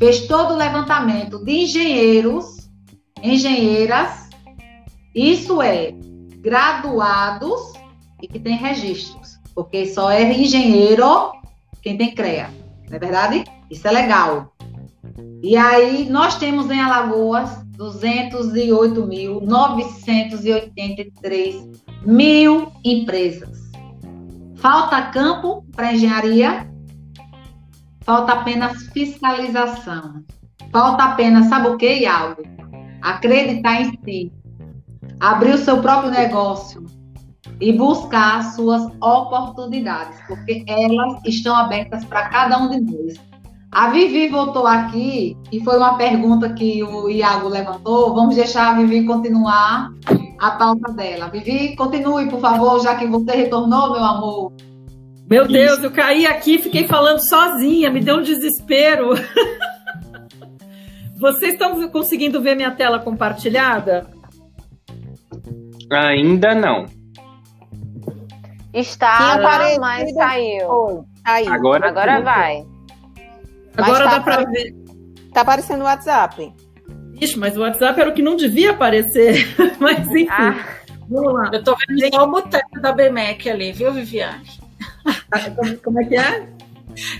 fez todo o levantamento de engenheiros, engenheiras, isso é, graduados e que tem registros, porque só é engenheiro quem tem CREA, não é verdade? Isso é legal. E aí nós temos em Alagoas 208.983 mil empresas. Falta campo para engenharia? Falta apenas fiscalização. Falta apenas, sabe o que, Iago? Acreditar em si. Abrir o seu próprio negócio e buscar suas oportunidades, porque elas estão abertas para cada um de nós. A Vivi voltou aqui e foi uma pergunta que o Iago levantou. Vamos deixar a Vivi continuar a pauta dela. Vivi, continue, por favor, já que você retornou, meu amor. Meu Deus, eu caí aqui, fiquei falando sozinha, me deu um desespero. Vocês estão conseguindo ver minha tela compartilhada? Ainda não. Estava, mas saiu. saiu. Agora, Agora vai. Agora tá dá para ver. Tá aparecendo o WhatsApp. Ixi, mas o WhatsApp era o que não devia aparecer. mas enfim. Ah. Vamos lá. Eu tô vendo só o boteco da BMEC ali, viu, Viviane? como, como é que é?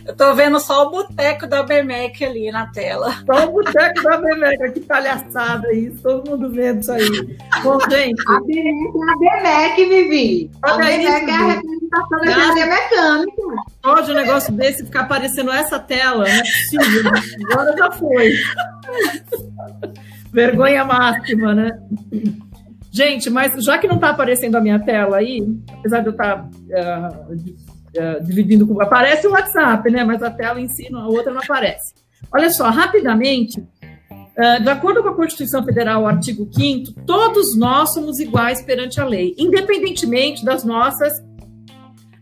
Eu tô vendo só o boteco da BMEC ali na tela. Só o boteco da BMEC, que palhaçada isso, todo mundo vendo isso aí. Bom, gente. A BMEC é a BMEC, Vivi. A BMEC é a representação da engenharia mecânica. Pode um negócio desse ficar aparecendo essa tela, não é possível. Agora já foi. Vergonha máxima, né? Gente, mas já que não está aparecendo a minha tela aí, apesar de eu estar tá, uh, uh, dividindo com. Aparece o WhatsApp, né? Mas a tela em si, a outra não aparece. Olha só, rapidamente, uh, de acordo com a Constituição Federal, artigo 5, todos nós somos iguais perante a lei, independentemente das nossas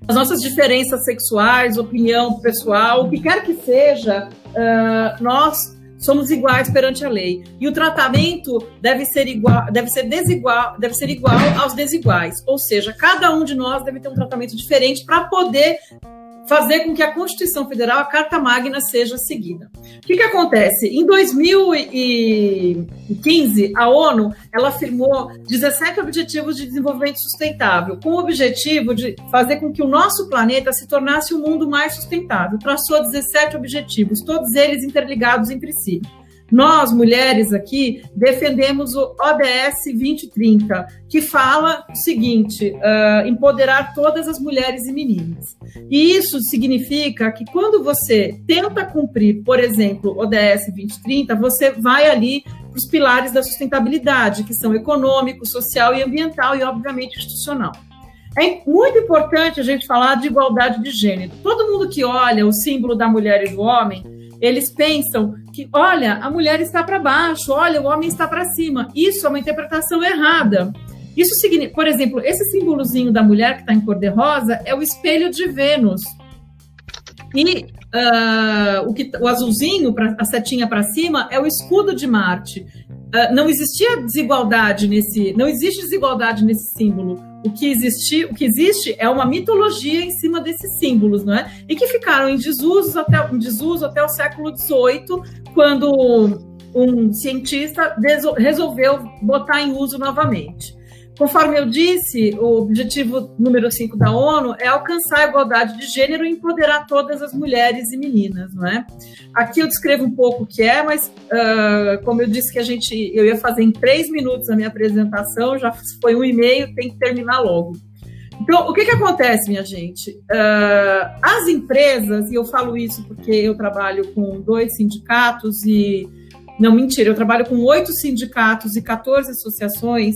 as nossas diferenças sexuais, opinião pessoal, o que quer que seja, uh, nós somos iguais perante a lei. E o tratamento deve ser igual, deve ser desigual, deve ser igual aos desiguais. Ou seja, cada um de nós deve ter um tratamento diferente para poder fazer com que a Constituição Federal, a Carta Magna, seja seguida. O que, que acontece? Em 2015, a ONU ela afirmou 17 Objetivos de Desenvolvimento Sustentável, com o objetivo de fazer com que o nosso planeta se tornasse um mundo mais sustentável. Traçou 17 objetivos, todos eles interligados entre si. Nós, mulheres aqui, defendemos o ODS 2030, que fala o seguinte: uh, empoderar todas as mulheres e meninas. E isso significa que quando você tenta cumprir, por exemplo, ODS 2030, você vai ali para os pilares da sustentabilidade, que são econômico, social e ambiental, e, obviamente, institucional. É muito importante a gente falar de igualdade de gênero. Todo mundo que olha o símbolo da mulher e do homem eles pensam que, olha, a mulher está para baixo, olha, o homem está para cima. Isso é uma interpretação errada. Isso significa, por exemplo, esse símbolozinho da mulher que está em cor de rosa é o espelho de Vênus. E uh, o, que, o azulzinho, pra, a setinha para cima, é o escudo de Marte. Uh, não existia desigualdade nesse, não existe desigualdade nesse símbolo o que existe, o que existe é uma mitologia em cima desses símbolos, não é? E que ficaram em desuso até, em desuso até o século XVIII, quando um cientista resolveu botar em uso novamente. Conforme eu disse, o objetivo número 5 da ONU é alcançar a igualdade de gênero e empoderar todas as mulheres e meninas, não é? Aqui eu descrevo um pouco o que é, mas uh, como eu disse que a gente, eu ia fazer em três minutos a minha apresentação, já foi um e-mail, tem que terminar logo. Então, o que, que acontece, minha gente? Uh, as empresas, e eu falo isso porque eu trabalho com dois sindicatos e. Não, mentira, eu trabalho com oito sindicatos e 14 associações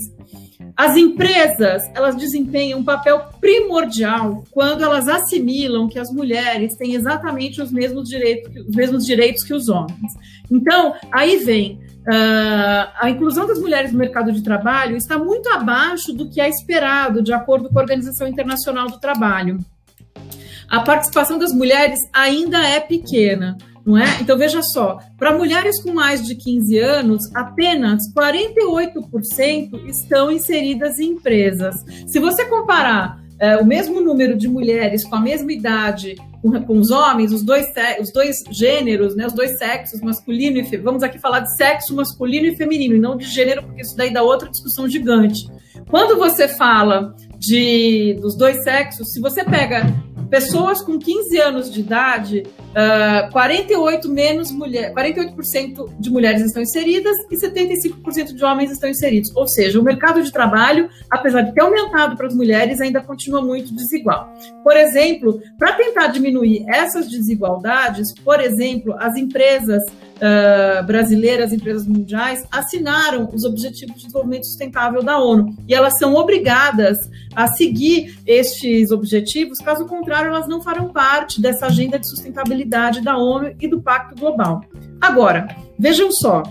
as empresas, elas desempenham um papel primordial quando elas assimilam que as mulheres têm exatamente os mesmos direitos, os mesmos direitos que os homens. Então, aí vem Uh, a inclusão das mulheres no mercado de trabalho está muito abaixo do que é esperado, de acordo com a Organização Internacional do Trabalho. A participação das mulheres ainda é pequena não é? Então veja só, para mulheres com mais de 15 anos, apenas 48% estão inseridas em empresas. Se você comparar é, o mesmo número de mulheres com a mesma idade com, com os homens, os dois, os dois gêneros, né, os dois sexos, masculino e feminino. Vamos aqui falar de sexo masculino e feminino, e não de gênero, porque isso daí dá outra discussão gigante. Quando você fala de dos dois sexos, se você pega pessoas com 15 anos de idade, uh, 48 menos mulher, 48% de mulheres estão inseridas e 75% de homens estão inseridos. Ou seja, o mercado de trabalho, apesar de ter aumentado para as mulheres, ainda continua muito desigual. Por exemplo, para tentar diminuir essas desigualdades, por exemplo, as empresas uh, brasileiras, empresas mundiais, assinaram os Objetivos de Desenvolvimento Sustentável da ONU e elas são obrigadas a seguir estes objetivos, caso contrário elas não farão parte dessa agenda de sustentabilidade da ONU e do Pacto Global. Agora, vejam só,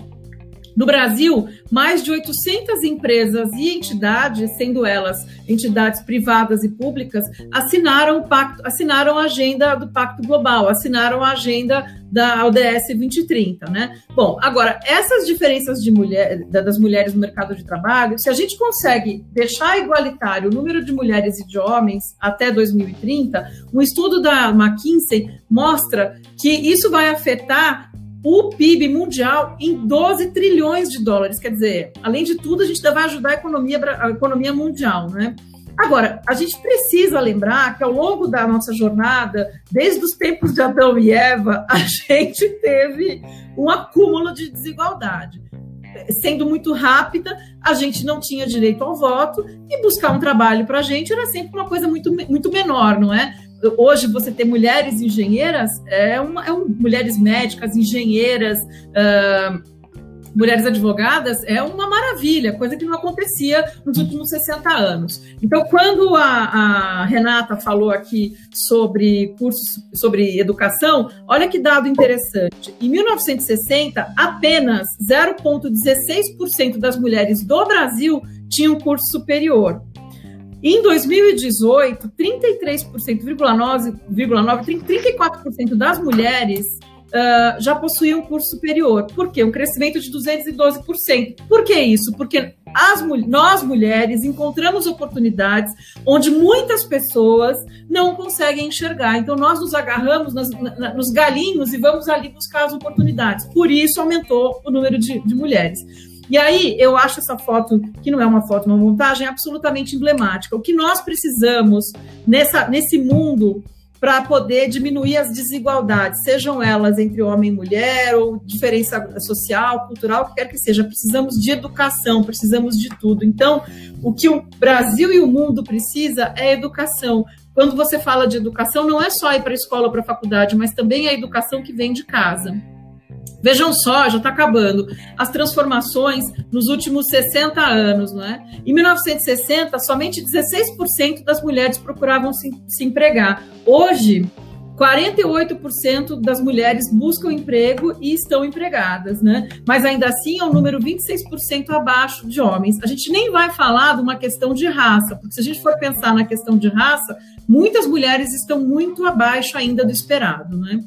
no Brasil, mais de 800 empresas e entidades, sendo elas entidades privadas e públicas, assinaram, o pacto, assinaram a agenda do Pacto Global, assinaram a agenda da ODS 2030, né? Bom, agora, essas diferenças de mulher, das mulheres no mercado de trabalho, se a gente consegue deixar igualitário o número de mulheres e de homens até 2030, um estudo da McKinsey mostra que isso vai afetar o PIB mundial em 12 trilhões de dólares. Quer dizer, além de tudo, a gente vai ajudar a economia, a economia mundial, né? Agora, a gente precisa lembrar que ao longo da nossa jornada, desde os tempos de Adão e Eva, a gente teve um acúmulo de desigualdade. Sendo muito rápida, a gente não tinha direito ao voto e buscar um trabalho para a gente era sempre uma coisa muito, muito menor, não é? Hoje você ter mulheres engenheiras é, uma, é um, mulheres médicas, engenheiras, uh, mulheres advogadas é uma maravilha, coisa que não acontecia nos últimos 60 anos. Então, quando a, a Renata falou aqui sobre cursos sobre educação, olha que dado interessante. Em 1960, apenas 0,16% das mulheres do Brasil tinham curso superior. Em 2018, 33,9%, 34% das mulheres uh, já possuíam curso superior. Por quê? Um crescimento de 212%. Por que isso? Porque as, nós, mulheres, encontramos oportunidades onde muitas pessoas não conseguem enxergar. Então, nós nos agarramos nas, na, nos galinhos e vamos ali buscar as oportunidades. Por isso, aumentou o número de, de mulheres. E aí eu acho essa foto, que não é uma foto, uma montagem, absolutamente emblemática. O que nós precisamos nessa, nesse mundo para poder diminuir as desigualdades, sejam elas entre homem e mulher, ou diferença social, cultural, o que quer que seja. Precisamos de educação, precisamos de tudo. Então, o que o Brasil e o mundo precisa é educação. Quando você fala de educação, não é só ir para a escola ou para a faculdade, mas também a educação que vem de casa. Vejam só, já está acabando, as transformações nos últimos 60 anos, não é? Em 1960, somente 16% das mulheres procuravam se, se empregar. Hoje, 48% das mulheres buscam emprego e estão empregadas, né? Mas ainda assim é um número 26% abaixo de homens. A gente nem vai falar de uma questão de raça, porque se a gente for pensar na questão de raça, muitas mulheres estão muito abaixo ainda do esperado, né?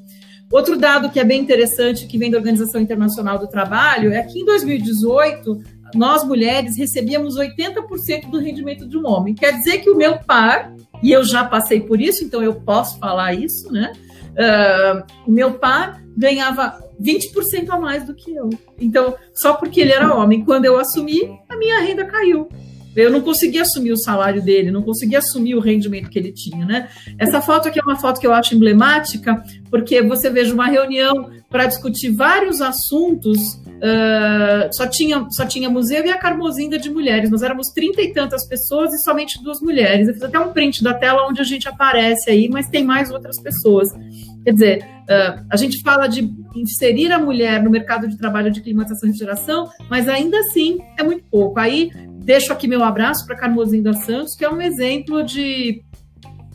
Outro dado que é bem interessante, que vem da Organização Internacional do Trabalho, é que em 2018, nós mulheres recebíamos 80% do rendimento de um homem. Quer dizer que o meu par, e eu já passei por isso, então eu posso falar isso, né? Uh, meu par ganhava 20% a mais do que eu. Então, só porque ele era homem, quando eu assumi, a minha renda caiu. Eu não conseguia assumir o salário dele, não conseguia assumir o rendimento que ele tinha, né? Essa foto aqui é uma foto que eu acho emblemática, porque você veja uma reunião para discutir vários assuntos, uh, só, tinha, só tinha museu e a Carmozinda de mulheres. Nós éramos trinta e tantas pessoas e somente duas mulheres. Eu fiz até um print da tela onde a gente aparece aí, mas tem mais outras pessoas. Quer dizer, uh, a gente fala de inserir a mulher no mercado de trabalho de climatização e geração, mas ainda assim é muito pouco. Aí Deixo aqui meu abraço para Carmozinda Santos, que é um exemplo de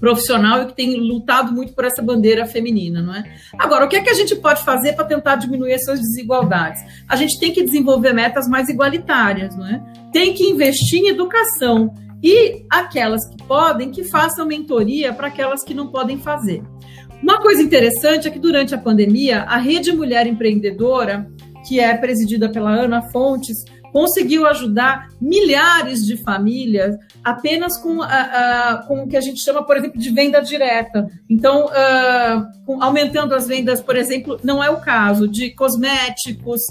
profissional e que tem lutado muito por essa bandeira feminina, não é? Agora, o que é que a gente pode fazer para tentar diminuir essas desigualdades? A gente tem que desenvolver metas mais igualitárias, não é? Tem que investir em educação e aquelas que podem que façam mentoria para aquelas que não podem fazer. Uma coisa interessante é que durante a pandemia, a Rede Mulher Empreendedora, que é presidida pela Ana Fontes, conseguiu ajudar milhares de famílias apenas com, a, a, com o que a gente chama, por exemplo, de venda direta. Então, uh, com, aumentando as vendas, por exemplo, não é o caso de cosméticos,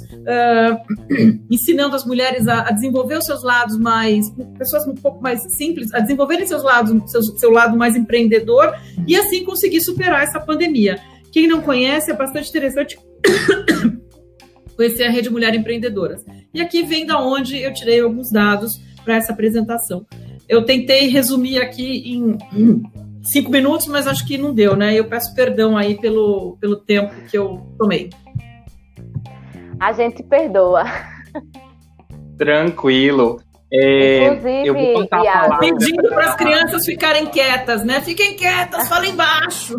ensinando as mulheres a, desenvolver os seus lados mais, pessoas um pouco mais simples, a desenvolverem seus lados, seu lado mais empreendedor e assim conseguir superar essa pandemia. Quem não conhece, é bastante interessante conhecer a Rede Mulher Empreendedoras. E aqui vem da onde eu tirei alguns dados para essa apresentação. Eu tentei resumir aqui em cinco minutos, mas acho que não deu, né? Eu peço perdão aí pelo, pelo tempo que eu tomei. A gente perdoa. Tranquilo. É, Inclusive, eu vou contar pedindo para as crianças ficarem quietas, né? Fiquem quietas, falem baixo.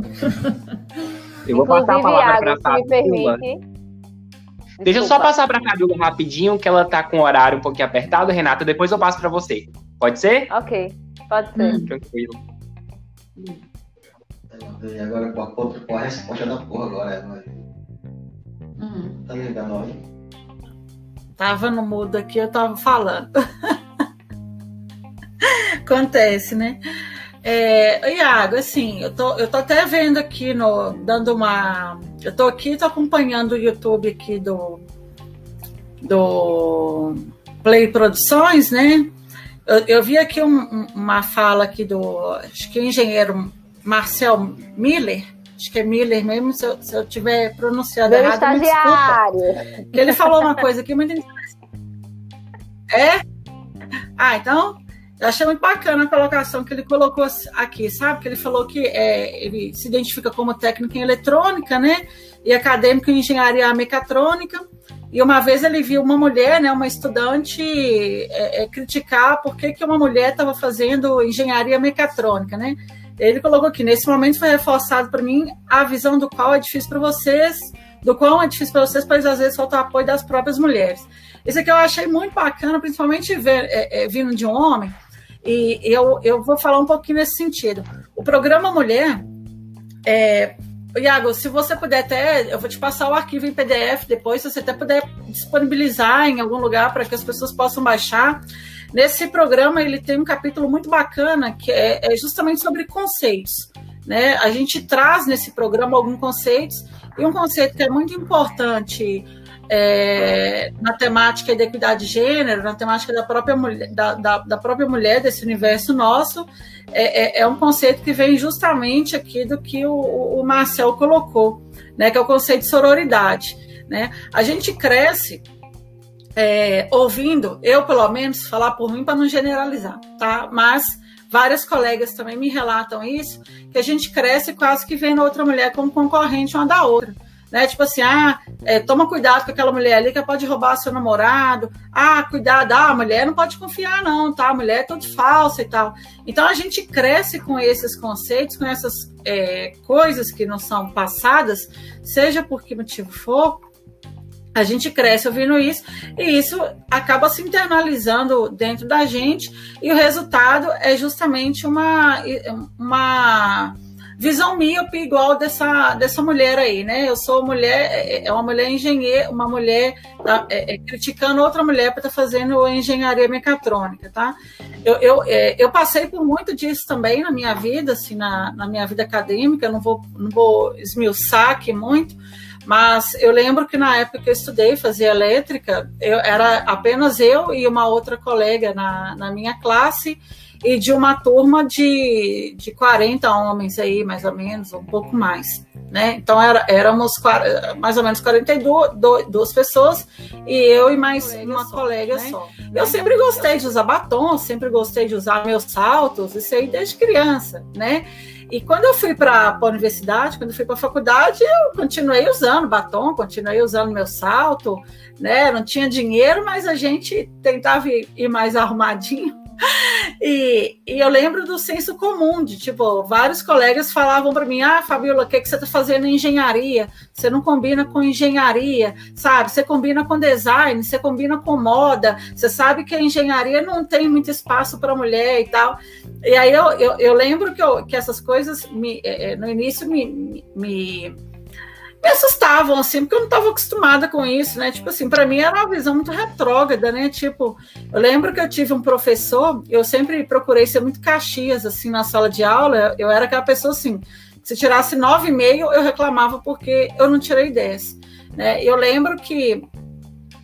Eu vou passar a palavra para a me permite. Deixa eu só passar para a Fabiola rapidinho, que ela tá com o horário um pouquinho apertado, Renata. Depois eu passo para você. Pode ser? Ok, pode ser. Hum, tranquilo. E agora com a, com a resposta da porra agora. Né? Hum. Tá ligado, olha? Tava no mudo aqui, eu tava falando. Acontece, né? É, Iago, assim, eu tô, eu tô até vendo aqui, no, dando uma. Eu tô aqui, tô acompanhando o YouTube aqui do, do Play Produções, né? Eu, eu vi aqui um, uma fala aqui do, acho que é engenheiro Marcel Miller, acho que é Miller mesmo, se eu, se eu tiver pronunciado Meu errado, estagiário. me desculpa. Ele falou uma coisa aqui muito interessante. É? Ah, então eu achei muito bacana a colocação que ele colocou aqui, sabe? Que ele falou que é, ele se identifica como técnico em eletrônica, né? E acadêmico em engenharia mecatrônica. E uma vez ele viu uma mulher, né, uma estudante, é, é, criticar por que, que uma mulher estava fazendo engenharia mecatrônica, né? Ele colocou aqui, nesse momento foi reforçado para mim a visão do qual é difícil para vocês, do qual é difícil para vocês, pois às vezes falta o apoio das próprias mulheres. Isso aqui eu achei muito bacana, principalmente ver, é, é, vindo de um homem, e eu, eu vou falar um pouquinho nesse sentido. O programa Mulher, é, Iago, se você puder até, eu vou te passar o arquivo em PDF depois, se você até puder disponibilizar em algum lugar para que as pessoas possam baixar. Nesse programa ele tem um capítulo muito bacana que é, é justamente sobre conceitos. Né? A gente traz nesse programa alguns conceitos e um conceito que é muito importante é, na temática da equidade de gênero, na temática da própria mulher, da, da, da própria mulher desse universo nosso, é, é, é, um conceito que vem justamente aqui do que o, o Marcel colocou, né, que é o conceito de sororidade. Né? A gente cresce é, ouvindo, eu pelo menos, falar por mim para não generalizar, tá? Mas várias colegas também me relatam isso, que a gente cresce quase que vendo outra mulher como concorrente uma da outra né? Tipo assim, ah, é, toma cuidado com aquela mulher ali que pode roubar seu namorado. Ah, cuidado, ah, a mulher não pode confiar, não, tá? A mulher é toda falsa e tal. Então a gente cresce com esses conceitos, com essas é, coisas que não são passadas, seja por que motivo for. A gente cresce ouvindo isso e isso acaba se internalizando dentro da gente, e o resultado é justamente uma, uma visão míope igual dessa, dessa mulher aí, né? Eu sou mulher, é, é, uma mulher engenheira, uma mulher tá, é, é, criticando outra mulher para estar tá fazendo engenharia mecatrônica, tá? Eu, eu, é, eu passei por muito disso também na minha vida, assim, na, na minha vida acadêmica, não vou, não vou esmiuçar aqui muito, mas eu lembro que na época que eu estudei, fazia elétrica, eu, era apenas eu e uma outra colega na, na minha classe, e de uma turma de, de 40 homens aí, mais ou menos, um pouco mais. Né? Então era, éramos mais ou menos 42 duas pessoas e eu e mais uma só, colega né? só. Eu sempre gostei de usar batom, sempre gostei de usar meus saltos, isso aí desde criança, né? E quando eu fui para a universidade, quando eu fui para a faculdade, eu continuei usando batom, continuei usando meu salto, né? Não tinha dinheiro, mas a gente tentava ir mais arrumadinho e, e, eu lembro do senso comum, de tipo, vários colegas falavam para mim: Ah, Fabiola, o que, que você está fazendo em engenharia? Você não combina com engenharia, sabe? Você combina com design, você combina com moda, você sabe que a engenharia não tem muito espaço para mulher e tal. E aí eu, eu, eu lembro que, eu, que essas coisas me, é, é, no início me, me me assustavam, assim, porque eu não estava acostumada com isso, né? Tipo assim, para mim era uma visão muito retrógrada, né? Tipo, eu lembro que eu tive um professor, eu sempre procurei ser muito caxias, assim, na sala de aula, eu era aquela pessoa, assim, se tirasse nove e meio, eu reclamava porque eu não tirei dez, né? Eu lembro que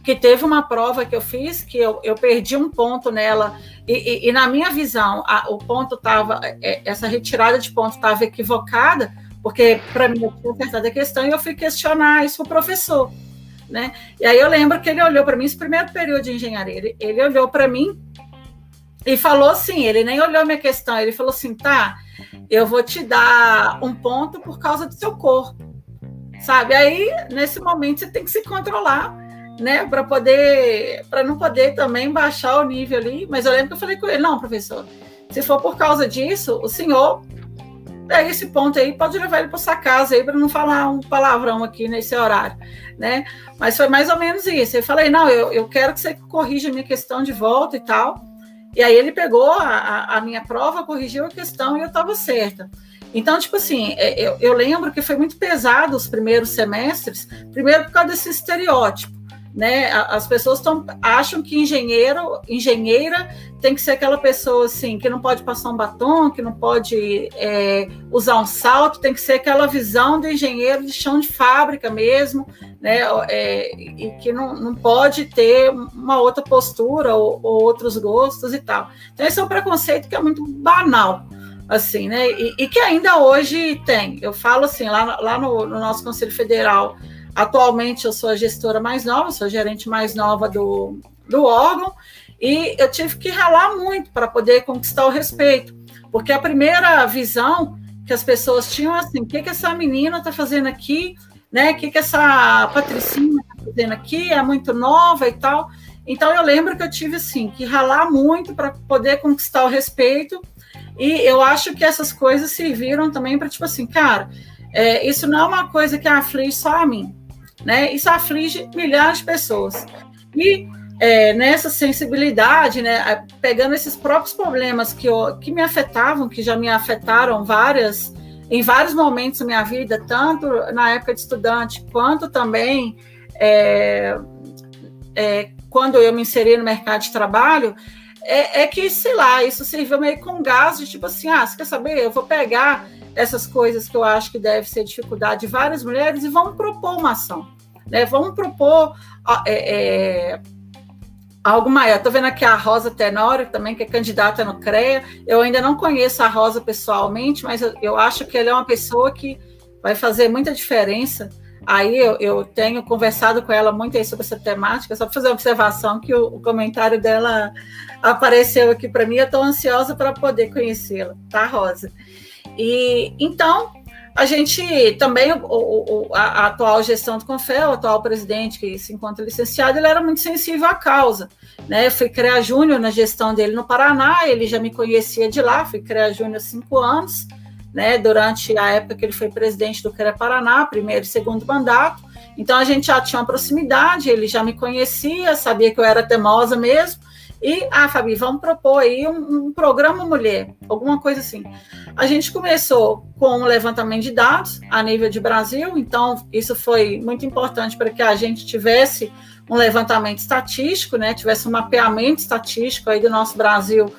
que teve uma prova que eu fiz que eu, eu perdi um ponto nela e, e, e na minha visão a, o ponto estava é, essa retirada de ponto estava equivocada porque para mim eu tinha acertado a questão e eu fui questionar isso para o professor, né? E aí eu lembro que ele olhou para mim, esse primeiro período de engenharia, ele, ele olhou para mim e falou assim, ele nem olhou minha questão, ele falou assim, tá, eu vou te dar um ponto por causa do seu corpo, sabe? Aí, nesse momento, você tem que se controlar, né, para poder, para não poder também baixar o nível ali, mas eu lembro que eu falei com ele, não, professor, se for por causa disso, o senhor pega esse ponto aí, pode levar ele para sua casa aí para não falar um palavrão aqui nesse horário, né? Mas foi mais ou menos isso. Eu falei, não, eu, eu quero que você corrija a minha questão de volta e tal. E aí ele pegou a, a minha prova, corrigiu a questão e eu estava certa. Então, tipo assim, é, eu, eu lembro que foi muito pesado os primeiros semestres, primeiro por causa desse estereótipo né? As pessoas tão, acham que engenheiro, engenheira tem que ser aquela pessoa assim que não pode passar um batom, que não pode é, usar um salto, tem que ser aquela visão do engenheiro de chão de fábrica mesmo, né? É, e que não, não pode ter uma outra postura ou, ou, outros gostos e tal. Então esse é um preconceito que é muito banal. Assim, né? E, e que ainda hoje tem. Eu falo assim, lá, lá no, no nosso Conselho Federal, Atualmente eu sou a gestora mais nova, sou a gerente mais nova do, do órgão, e eu tive que ralar muito para poder conquistar o respeito, porque a primeira visão que as pessoas tinham assim, o que, que essa menina está fazendo aqui, né? O que, que essa Patricinha está fazendo aqui, é muito nova e tal. Então eu lembro que eu tive assim que ralar muito para poder conquistar o respeito, e eu acho que essas coisas serviram também para tipo assim, cara, é, isso não é uma coisa que aflige só a mim né? Isso aflige milhares de pessoas. E é, nessa sensibilidade, né, pegando esses próprios problemas que, eu, que me afetavam, que já me afetaram várias, em vários momentos da minha vida, tanto na época de estudante, quanto também é, é, quando eu me inseri no mercado de trabalho, é, é, que, sei lá, isso serviu meio com gás de tipo assim, ah, você quer saber? Eu vou pegar essas coisas que eu acho que deve ser dificuldade de várias mulheres e vamos propor uma ação. Né? Vamos propor é, é, algo maior. Estou vendo aqui a Rosa Tenório também, que é candidata no CREA. Eu ainda não conheço a Rosa pessoalmente, mas eu, eu acho que ela é uma pessoa que vai fazer muita diferença. Aí eu, eu tenho conversado com ela muito sobre essa temática, só para fazer uma observação que o, o comentário dela apareceu aqui para mim. Eu estou ansiosa para poder conhecê-la, tá, Rosa? E então a gente também, o, o, a, a, atual gestão do Confel, o atual presidente que se encontra licenciado, ele era muito sensível à causa. Né? Eu fui criar Júnior na gestão dele no Paraná, ele já me conhecia de lá, fui criar Júnior há cinco anos, né? durante a época que ele foi presidente do CREA Paraná, primeiro e segundo mandato. Então a gente já tinha uma proximidade, ele já me conhecia, sabia que eu era teimosa mesmo, e, ah, Fabi, vamos propor aí um, um, programa mulher, alguma coisa assim. A gente começou com um levantamento de dados a nível de Brasil, então isso foi muito importante para que a gente tivesse um levantamento estatístico, né, tivesse um mapeamento estatístico aí do nosso Brasil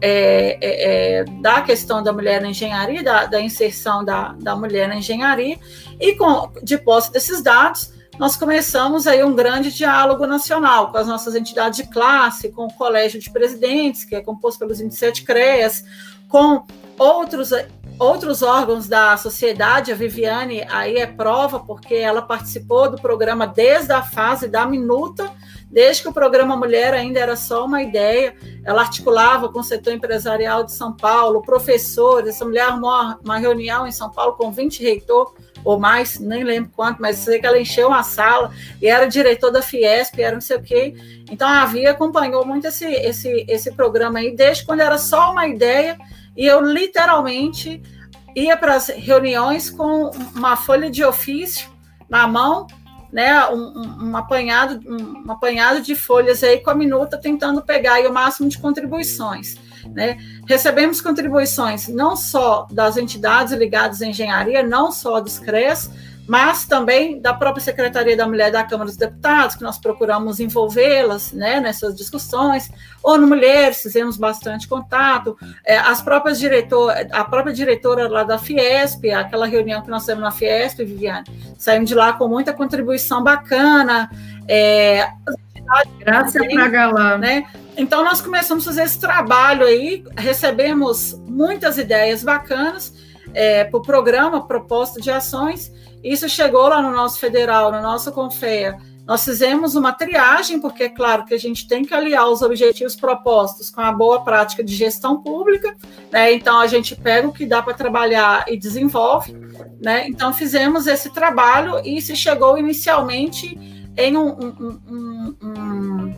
é, é, é, da questão da mulher na engenharia, da, da inserção da, da mulher na engenharia, e com, de posse desses dados, nós começamos aí um grande diálogo nacional com as nossas entidades de classe, com o Colégio de Presidentes, que é composto pelos 27 CREAS, com outros, outros órgãos da sociedade. A Viviane aí é prova, porque ela participou do programa desde a fase da minuta, desde que o programa Mulher ainda era só uma ideia. Ela articulava com o setor empresarial de São Paulo, professores. Essa mulher arrumou uma reunião em São Paulo com 20 reitores ou mais, nem lembro quanto, mas sei que ela encheu uma sala e era diretor da Fiesp, era não sei o quê. Então a Via acompanhou muito esse, esse, esse programa aí, desde quando era só uma ideia, e eu literalmente ia para as reuniões com uma folha de ofício na mão, né, um, um, apanhado, um apanhado de folhas aí com a minuta, tentando pegar aí o máximo de contribuições. Né? Recebemos contribuições não só das entidades ligadas à engenharia, não só dos CRES, mas também da própria Secretaria da Mulher da Câmara dos Deputados, que nós procuramos envolvê-las né, nessas discussões, ou no Mulheres, fizemos bastante contato, é, as próprias diretor, a própria diretora lá da Fiesp, aquela reunião que nós temos na Fiesp, Viviane, saímos de lá com muita contribuição bacana, é, Graças a Galã. Né? Então, nós começamos a fazer esse trabalho aí, recebemos muitas ideias bacanas é, para o programa, proposta de ações, isso chegou lá no nosso federal, no nosso Confea. Nós fizemos uma triagem, porque é claro que a gente tem que aliar os objetivos propostos com a boa prática de gestão pública, né? Então a gente pega o que dá para trabalhar e desenvolve, né? Então fizemos esse trabalho e se chegou inicialmente em um, um, um, um,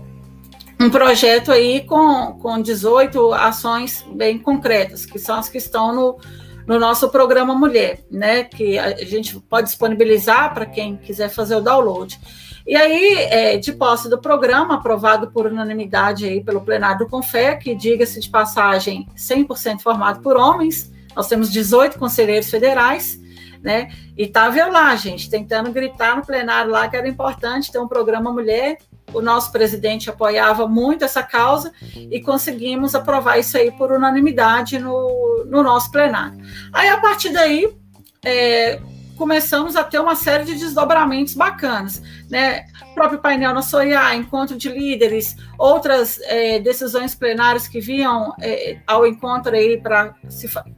um projeto aí com, com 18 ações bem concretas, que são as que estão no, no nosso programa Mulher, né? Que a gente pode disponibilizar para quem quiser fazer o download. E aí, é, de posse do programa, aprovado por unanimidade aí pelo plenário do Confé, que diga-se de passagem, 100% formado por homens, nós temos 18 conselheiros federais, né? E estava lá, gente, tentando gritar no plenário lá que era importante ter um programa mulher o nosso presidente apoiava muito essa causa e conseguimos aprovar isso aí por unanimidade no, no nosso plenário. Aí, a partir daí, é, começamos a ter uma série de desdobramentos bacanas, né? O próprio painel na SOIA, encontro de líderes, outras é, decisões plenárias que vinham é, ao encontro aí para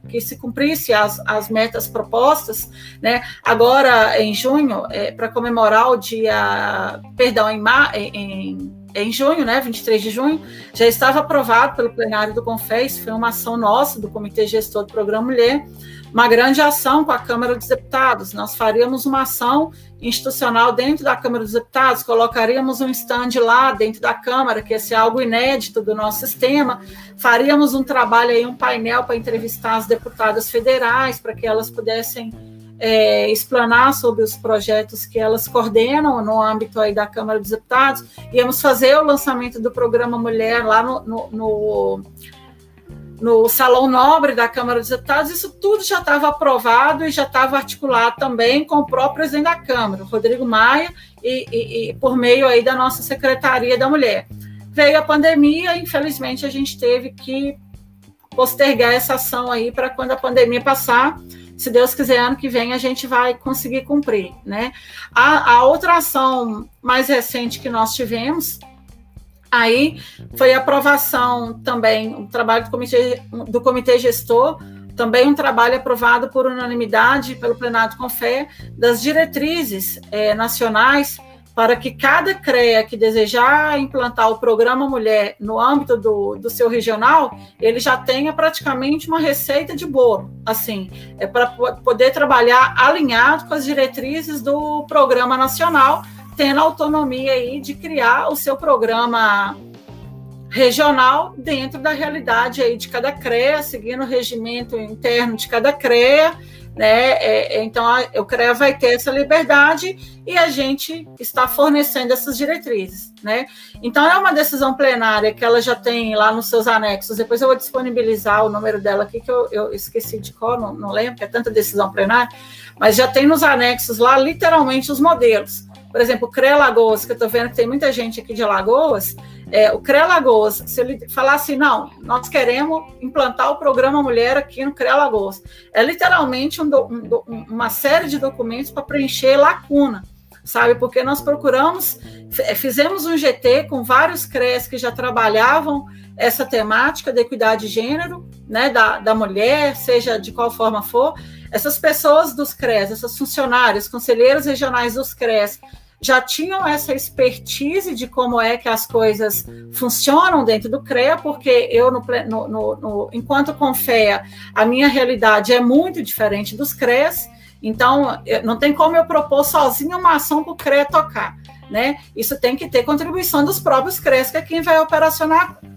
que se cumprisse as, as metas propostas, né? Agora, em junho, é, para comemorar o dia, perdão, em, em em junho, né, 23 de junho, já estava aprovado pelo plenário do Confés, foi uma ação nossa do Comitê Gestor do Programa Mulher, uma grande ação com a Câmara dos Deputados. Nós faríamos uma ação institucional dentro da Câmara dos Deputados, colocaríamos um stand lá dentro da Câmara, que ia ser algo inédito do nosso sistema, faríamos um trabalho aí, um painel para entrevistar as deputadas federais, para que elas pudessem é, explanar sobre os projetos que elas coordenam no âmbito aí da Câmara dos Deputados, íamos fazer o lançamento do programa Mulher lá no, no, no no Salão Nobre da Câmara dos Deputados, isso tudo já estava aprovado e já estava articulado também com o próprio presidente da Câmara, Rodrigo Maia, e, e, e, por meio aí da nossa Secretaria da Mulher. Veio a pandemia, infelizmente a gente teve que postergar essa ação aí para quando a pandemia passar, se Deus quiser, ano que vem a gente vai conseguir cumprir, né? A, a outra ação mais recente que nós tivemos Aí foi aprovação também, um trabalho do comitê, do comitê gestor, também um trabalho aprovado por unanimidade pelo plenário com fé das diretrizes é, nacionais para que cada CREA que desejar implantar o programa Mulher no âmbito do, do seu regional, ele já tenha praticamente uma receita de bolo, assim, é para poder trabalhar alinhado com as diretrizes do programa nacional, tendo autonomia aí de criar o seu programa regional dentro da realidade aí de cada CREA, seguindo o regimento interno de cada CREA, né? É, é então a, o CREA vai ter essa liberdade e a gente está fornecendo essas diretrizes, né? Então é uma decisão plenária que ela já tem lá nos seus anexos. Depois eu vou disponibilizar o número dela aqui que eu, eu esqueci de qual, não, não lembro, que é tanta decisão plenária, mas já tem nos anexos lá literalmente os modelos. Por exemplo, o CREA Lagoas, que eu estou vendo que tem muita gente aqui de Lagoas, é, o CREA Lagoas, se ele falar assim, não, nós queremos implantar o programa Mulher aqui no CREA Lagoas, é literalmente um um, uma série de documentos para preencher lacuna, sabe? Porque nós procuramos, fizemos um GT com vários CREAs que já trabalhavam essa temática da equidade de gênero, né, da, da mulher, seja de qual forma for, essas pessoas dos CRES, essas funcionários, conselheiros regionais dos CRES, já tinham essa expertise de como é que as coisas funcionam dentro do CREA, porque eu, no, no, no, enquanto confeia, a minha realidade é muito diferente dos CREs, então não tem como eu propor sozinho uma ação para o CREA tocar. Né? Isso tem que ter contribuição dos próprios CREs, que é quem vai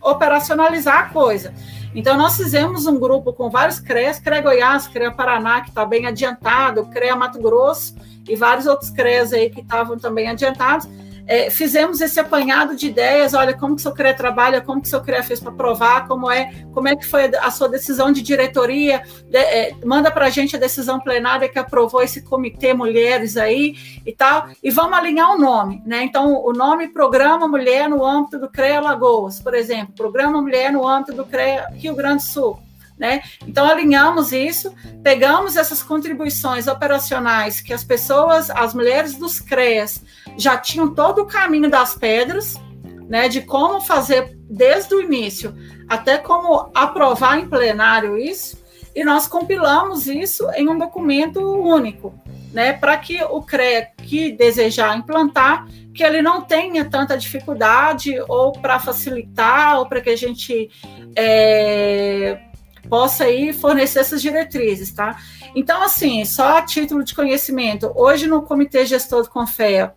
operacionalizar a coisa. Então, nós fizemos um grupo com vários CREs, CREA Goiás, CREA Paraná, que está bem adiantado, CREA Mato Grosso e vários outros CREs aí que estavam também adiantados. é, fizemos esse apanhado de ideias, olha como que o seu CREA trabalha, como que o seu CREA fez para provar, como é, como é que foi a sua decisão de diretoria, de, é, manda para a gente a decisão plenária que aprovou esse comitê mulheres aí e tal, e vamos alinhar o nome, né? Então, o nome Programa Mulher no âmbito do CREA Lagoas, por exemplo, Programa Mulher no âmbito do CREA Rio Grande do Sul, né? Então, alinhamos isso, pegamos essas contribuições operacionais que as pessoas, as mulheres dos CREAS, já tinham todo o caminho das pedras, né, de como fazer desde o início até como aprovar em plenário isso, e nós compilamos isso em um documento único, né, para que o CREA que desejar implantar, que ele não tenha tanta dificuldade, ou para facilitar, ou para que a gente é, possa aí fornecer essas diretrizes, tá? Então, assim, só a título de conhecimento, hoje no Comitê Gestor do Confea,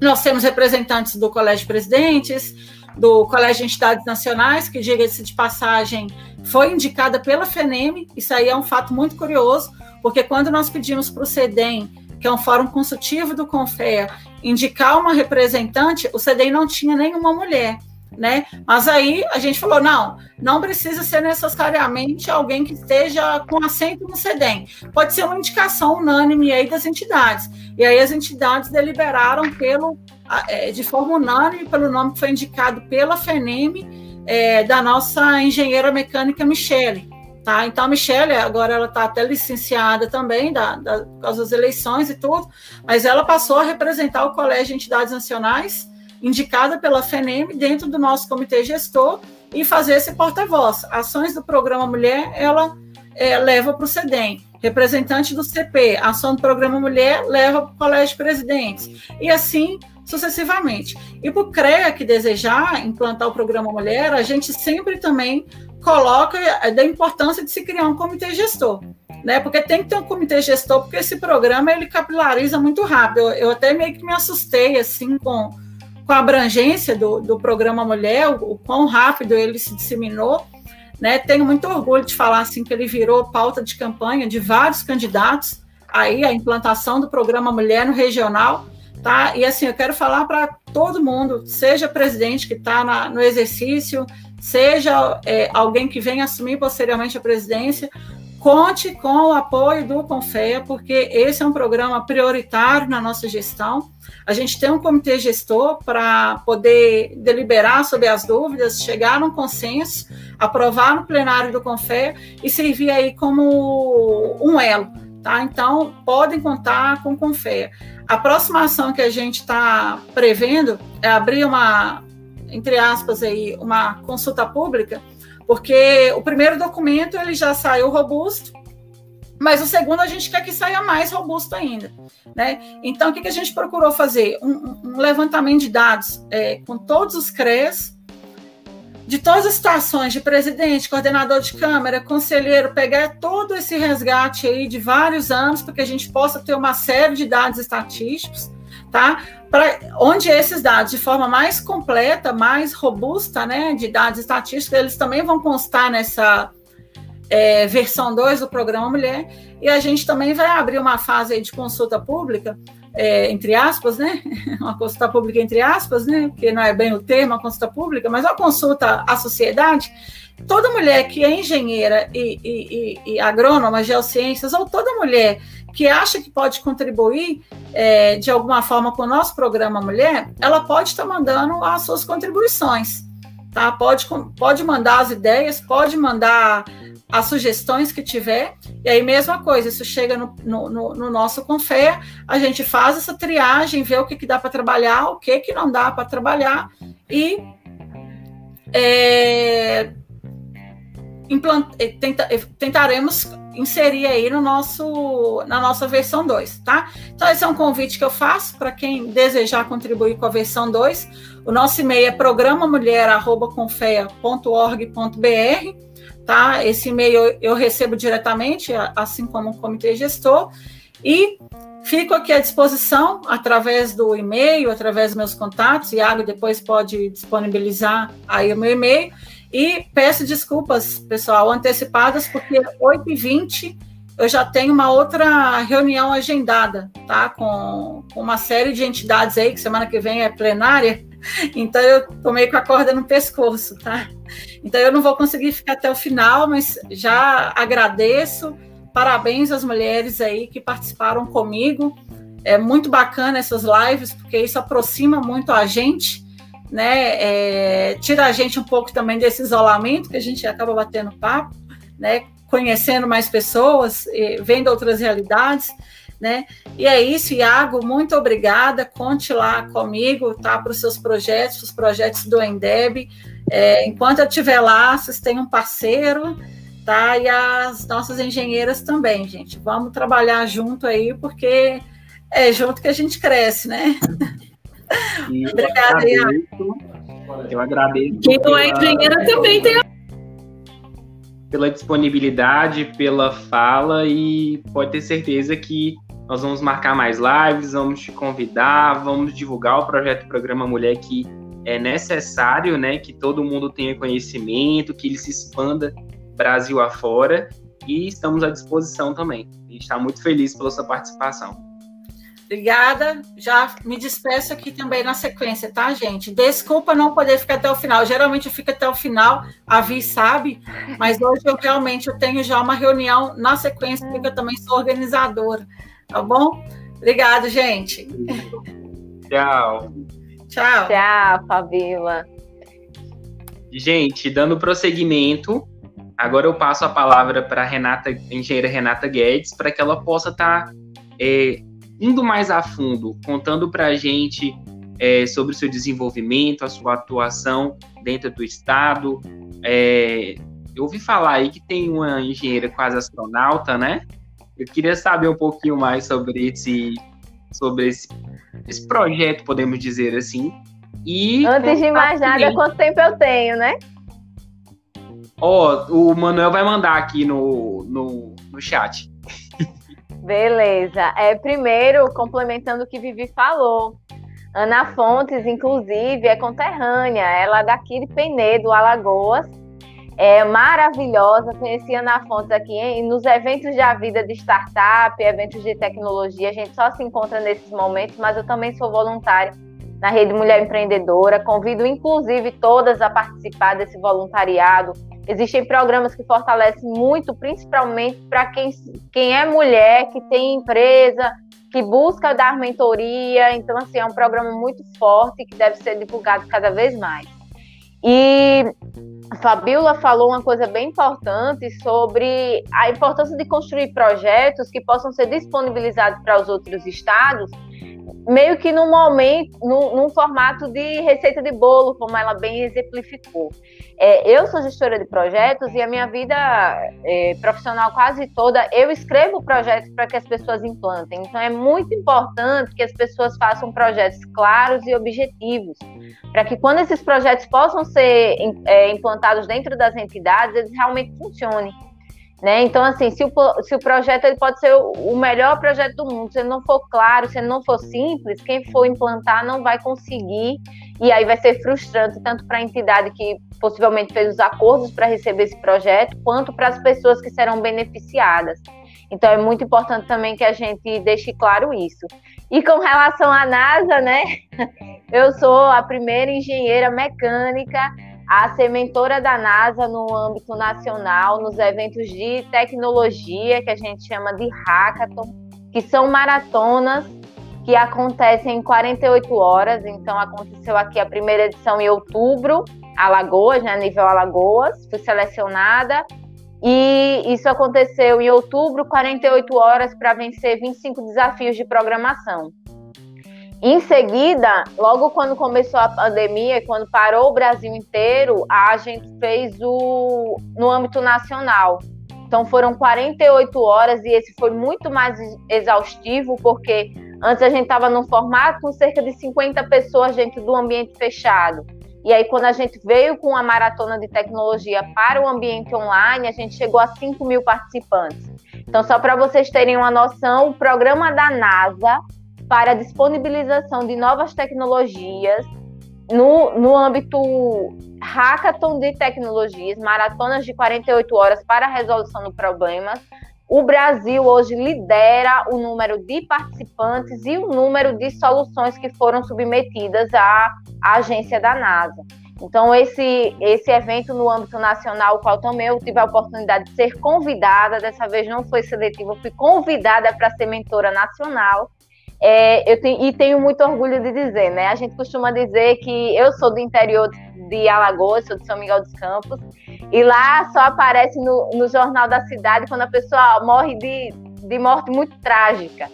nós temos representantes do Colégio de Presidentes, do Colégio de Entidades Nacionais, que, diga-se de passagem, foi indicada pela FENEM, isso aí é um fato muito curioso, porque quando nós pedimos para o CEDEM, que é um fórum consultivo do CONFEA, indicar uma representante, o CEDEM não tinha nenhuma mulher né? Mas aí a gente falou: não, não precisa ser necessariamente alguém que esteja com assento no SEDEM. Pode ser uma indicação unânime aí das entidades. E aí as entidades deliberaram pelo, é, de forma unânime pelo nome que foi indicado pela FENEM é, da nossa engenheira mecânica Michele. Tá? Então, a Michelle, agora ela está até licenciada também, da, da, por causa das eleições e tudo, mas ela passou a representar o Colégio de Entidades Nacionais indicada pela FENEM dentro do nosso comitê gestor e fazer esse porta-voz. Ações do programa Mulher, ela é, leva para o CEDEM. Representante do CP, ação do programa Mulher, leva para o Colégio de Presidentes. E assim sucessivamente. E para o CREA que desejar implantar o programa Mulher, a gente sempre também coloca da importância de se criar um comitê gestor. Né, porque tem que ter um comitê gestor, porque esse programa ele capilariza muito rápido. Eu, eu até meio que me assustei assim com com a abrangência do, do programa Mulher, o, quão rápido ele se disseminou. Né? Tenho muito orgulho de falar assim que ele virou pauta de campanha de vários candidatos aí a implantação do programa Mulher no regional, tá? E assim eu quero falar para todo mundo, seja presidente que está no exercício, seja é, alguém que venha assumir posteriormente a presidência, conte com o apoio do Confea, porque esse é um programa prioritário na nossa gestão. A gente tem um comitê gestor para poder deliberar sobre as dúvidas, chegar num consenso, aprovar no plenário do Confea e servir aí como um elo. Tá? Então, podem contar com o Confea. A próxima ação que a gente está prevendo é abrir uma, entre aspas, aí, uma consulta pública porque o primeiro documento ele já saiu robusto, mas o segundo a gente quer que saia mais robusto ainda. Né? Então, o que, que a gente procurou fazer? Um, um levantamento de dados é, com todos os CREs, de todas as situações de presidente, coordenador de câmara, conselheiro, pegar todo esse resgate aí de vários anos, para que a gente possa ter uma série de dados estatísticos, tá? Pra, onde esses dados, de forma mais completa, mais robusta, né, de dados estatísticos, eles também vão constar nessa é, versão 2 do programa Mulher, e a gente também vai abrir uma fase de consulta pública, é, entre aspas, né, uma consulta pública entre aspas, né, porque não é bem o termo, uma consulta pública, mas uma consulta à sociedade, toda mulher que é engenheira e, e, e, e agrônoma, geociências, ou toda mulher que acha que pode contribuir é, de alguma forma com o nosso programa Mulher, ela pode estar mandando as suas contribuições, tá? Pode, pode mandar as ideias, pode mandar as sugestões que tiver, e aí mesma coisa, isso chega no, no, no nosso Confé, a gente faz essa triagem, vê o que, que dá para trabalhar, o que, que não dá para trabalhar, e é, implant, tenta, tentaremos inserir aí no nosso, na nossa versão 2, tá? Então, esse é um convite que eu faço para quem desejar contribuir com a versão 2. O nosso e-mail é programamulher.confea.org.br, tá? Esse e-mail eu recebo diretamente, assim como o comitê gestor, e fico aqui à disposição através do e-mail, através dos meus contatos, Iago depois pode disponibilizar aí o meu e-mail, e peço desculpas, pessoal, antecipadas, porque 8h20 eu já tenho uma outra reunião agendada, tá? Com, com uma série de entidades aí, que semana que vem é plenária, então eu tomei com a corda no pescoço, tá? Então eu não vou conseguir ficar até o final, mas já agradeço. Parabéns às mulheres aí que participaram comigo. É muito bacana essas lives, porque isso aproxima muito a gente, né? É, tira a gente um pouco também desse isolamento que a gente acaba batendo papo, né? Conhecendo mais pessoas, vendo outras realidades né? E é isso, Iago, muito obrigada. Conte lá comigo, tá? Para os seus projetos, os projetos do Endeb. É, enquanto eu estiver lá, vocês têm um parceiro, tá? E as nossas engenheiras também, gente. Vamos trabalhar junto aí, porque é junto que a gente cresce, né? Obrigada, Iago. Eu agradeço. Quem não é engenheira também tem pela disponibilidade, pela fala e pode ter certeza que nós vamos marcar mais lives, vamos te convidar, vamos divulgar o projeto Programa Mulher que é necessário, né, que todo mundo tenha conhecimento, que ele se expanda Brasil afora e estamos à disposição também. A gente está muito feliz pela sua participação. Obrigada. Já me despeço aqui também na sequência, tá, gente? Desculpa não poder ficar até o final. Geralmente eu fico até o final, a Vi sabe, mas hoje eu realmente eu tenho já uma reunião na sequência, porque eu também sou organizadora. Tá bom? Obrigado, gente. Tchau. Tchau. Tchau, Fabíola. Gente, dando prosseguimento, agora eu passo a palavra para a Renata, engenheira Renata Guedes, para que ela possa estar tá, é, indo mais a fundo, contando para a gente é, sobre o seu desenvolvimento, a sua atuação dentro do Estado. É, eu ouvi falar aí que tem uma engenheira quase astronauta, né? Eu queria saber um pouquinho mais sobre esse, sobre esse, esse projeto, podemos dizer assim. E Antes de mais nada, quanto tempo eu tenho, né? Ó, oh, o Manuel vai mandar aqui no, no, no chat. Beleza. É, primeiro, complementando o que Vivi falou. Ana Fontes, inclusive, é conterrânea. Ela é daqui de Penedo, Alagoas é maravilhosa. Conheci Ana Fontes aqui hein? nos eventos de a vida de startup, eventos de tecnologia. A gente só se encontra nesses momentos, mas eu também sou voluntária na Rede Mulher Empreendedora. Convido, inclusive, todas a participar desse voluntariado. Existem programas que fortalecem muito, principalmente para quem, quem é mulher, que tem empresa, que busca dar mentoria. Então, assim, é um programa muito forte que deve ser divulgado cada vez mais. E a Fabiola falou uma coisa bem importante sobre a importância de construir projetos que possam ser disponibilizados para os outros estados, meio que num momento, num, num formato de receita de bolo, como ela bem exemplificou. É, eu sou gestora de projetos e a minha vida é, profissional quase toda, eu escrevo projetos para que as pessoas implantem. Então é muito importante que as pessoas façam projetos claros e objetivos, para que quando esses projetos possam ser é, implantados dentro das entidades, eles realmente funcionem. Né? Então, assim, se o, se o projeto ele pode ser o, melhor projeto do mundo, se ele não for claro, se ele não for simples, quem for implantar não vai conseguir, e aí vai ser frustrante tanto para a entidade que possivelmente fez os acordos para receber esse projeto, quanto para as pessoas que serão beneficiadas. Então, é muito importante também que a gente deixe claro isso. E com relação à NASA, né? Eu sou a primeira engenheira mecânica a ser mentora da NASA no âmbito nacional, nos eventos de tecnologia, que a gente chama de hackathon, que são maratonas que acontecem em 48 horas. Então, aconteceu aqui a primeira edição em outubro, Alagoas, né, nível Alagoas, fui selecionada. E isso aconteceu em outubro, 48 horas para vencer 25 desafios de programação. Em seguida, logo quando começou a pandemia, quando parou o Brasil inteiro, a gente fez o no âmbito nacional. Então foram 48 horas e esse foi muito mais exaustivo, porque antes a gente estava num formato com cerca de 50 pessoas dentro do ambiente fechado. E aí, quando a gente veio com a maratona de tecnologia para o ambiente online, a gente chegou a 5 mil participantes. Então, só para vocês terem uma noção, o programa da NASA para a disponibilização de novas tecnologias no, no âmbito hackathon de tecnologias, maratonas de 48 horas para a resolução de problemas. o Brasil hoje lidera o número de participantes e o número de soluções que foram submetidas à, agência da NASA. Então, esse, esse evento no âmbito nacional, qual também eu tive a oportunidade de ser convidada, dessa vez não foi seletivo, fui convidada para ser mentora nacional. É, eu tenho, e tenho muito orgulho de dizer, né? A gente costuma dizer que eu sou do interior de Alagoas, sou de São Miguel dos Campos, e lá só aparece no, no jornal da cidade quando a pessoa morre de, de morte muito trágica.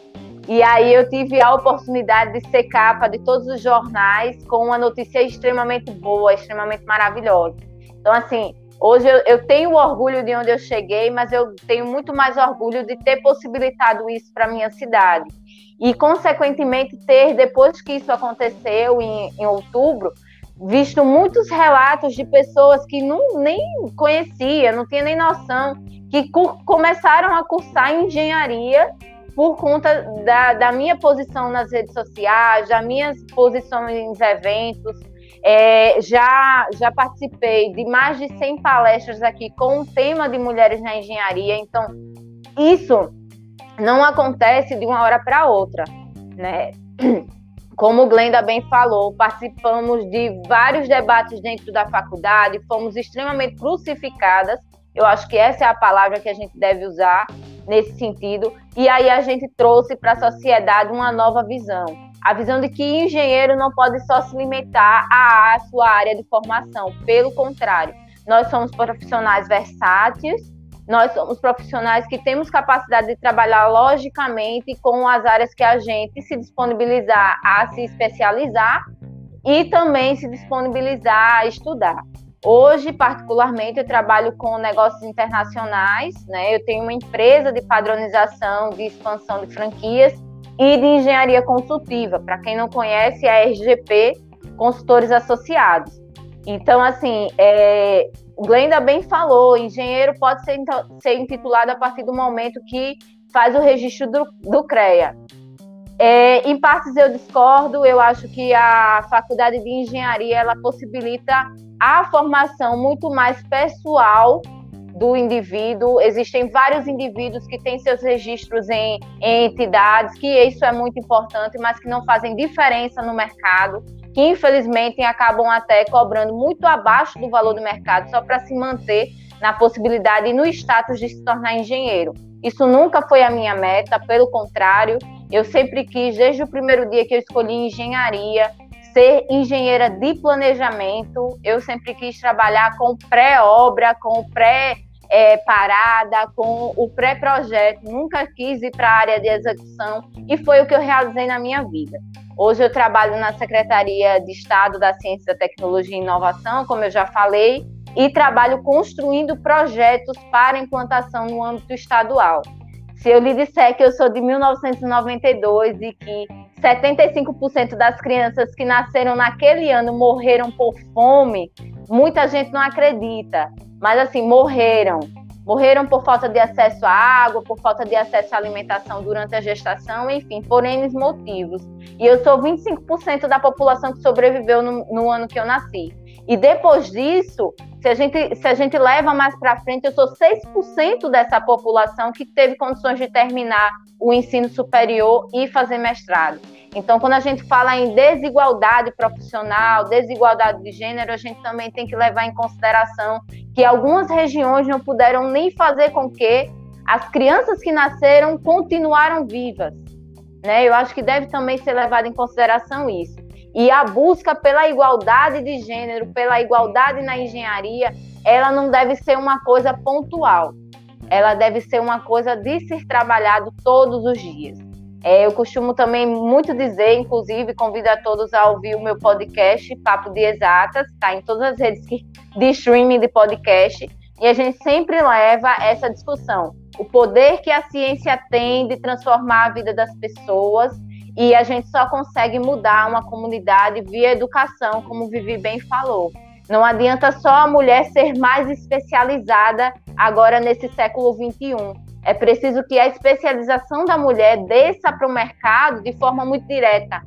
E aí eu tive a oportunidade de ser capa de todos os jornais com uma notícia extremamente boa, extremamente maravilhosa. Então, assim, hoje eu, eu tenho orgulho de onde eu cheguei, mas eu tenho muito mais orgulho de ter possibilitado isso para minha cidade. E, consequentemente, ter, depois que isso aconteceu em, em outubro, visto muitos relatos de pessoas que não, nem conhecia, não tinha nem noção, que começaram a cursar engenharia por conta da, da minha posição nas redes sociais, das minhas posições em eventos. É, já, já participei de mais de 100 palestras aqui com o tema de mulheres na engenharia, então isso não acontece de uma hora para outra, né? Como Glenda bem falou, participamos de vários debates dentro da faculdade, fomos extremamente crucificadas. Eu acho que essa é a palavra que a gente deve usar nesse sentido. E aí a gente trouxe para a sociedade uma nova visão. A visão de que engenheiro não pode só se limitar à sua área de formação. Pelo contrário, nós somos profissionais versáteis, nós somos profissionais que temos capacidade de trabalhar logicamente com as áreas que a gente se disponibilizar a se especializar e também se disponibilizar a estudar. Hoje, particularmente, eu trabalho com negócios internacionais, né? Eu tenho uma empresa de padronização, de expansão de franquias e de engenharia consultiva. Para quem não conhece, é a RGP Consultores Associados. Então, assim, é, Glenda bem falou, engenheiro pode ser, ser intitulado a partir do momento que faz o registro do, do CREA. É, em partes eu discordo, eu acho que a faculdade de engenharia ela possibilita a formação muito mais pessoal do indivíduo. Existem vários indivíduos que têm seus registros em, em, entidades, que isso é muito importante, mas que não fazem diferença no mercado, que infelizmente acabam até cobrando muito abaixo do valor do mercado só para se manter na possibilidade e no status de se tornar engenheiro. Isso nunca foi a minha meta, pelo contrário, eu sempre quis, desde o primeiro dia que eu escolhi engenharia, ser engenheira de planejamento, eu sempre quis trabalhar com pré-obra, com pré-parada, é, com o pré-projeto, nunca quis ir para a área de execução e foi o que eu realizei na minha vida. Hoje eu trabalho na Secretaria de Estado da Ciência, Tecnologia e Inovação, como eu já falei, e trabalho construindo projetos para implantação no âmbito estadual. Se eu lhe disser que eu sou de 1992 e que 75% das crianças que nasceram naquele ano morreram por fome, muita gente não acredita. Mas assim, morreram. Morreram por falta de acesso à água, por falta de acesso à alimentação durante a gestação, enfim, por N motivos. E eu sou 25% da população que sobreviveu no, no ano que eu nasci. E depois disso, se a gente, se a gente leva mais para frente, eu sou 6% dessa população que teve condições de terminar o ensino superior e fazer mestrado. Então, quando a gente fala em desigualdade profissional, desigualdade de gênero, a gente também tem que levar em consideração que algumas regiões não puderam nem fazer com que as crianças que nasceram continuaram vivas. Né? Eu acho que deve também ser levado em consideração isso. E a busca pela igualdade de gênero, pela igualdade na engenharia, ela não deve ser uma coisa pontual. Ela deve ser uma coisa de ser trabalhado todos os dias. É, eu costumo também muito dizer, inclusive, convido a todos a ouvir o meu podcast, Papo de Exatas, tá em todas as redes de streaming de podcast, e a gente sempre leva essa discussão. O poder que a ciência tem de transformar a vida das pessoas e a gente só consegue mudar uma comunidade via educação, como Vivi bem falou. Não adianta só a mulher ser mais especializada agora nesse século XXI. É preciso que a especialização da mulher desça para o mercado de forma muito direta,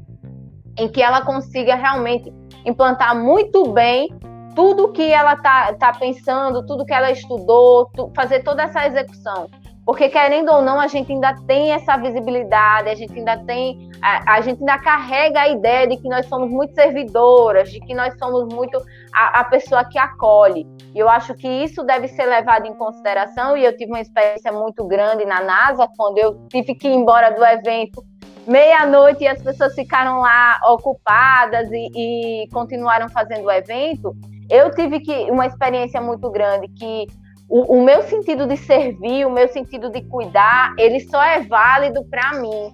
em que ela consiga realmente implantar muito bem tudo que ela está tá pensando, tudo que ela estudou, tu, fazer toda essa execução. Porque, querendo ou não, a gente ainda tem essa visibilidade, a gente ainda tem, a, a gente ainda carrega a ideia de que nós somos muito servidoras, de que nós somos muito a, a pessoa que acolhe. E eu acho que isso deve ser levado em consideração. E eu tive uma experiência muito grande na NASA, quando eu tive que ir embora do evento meia-noite e as pessoas ficaram lá ocupadas e, e continuaram fazendo o evento. Eu tive que uma experiência muito grande que o, o, meu sentido de servir, o meu sentido de cuidar, ele só é válido para mim.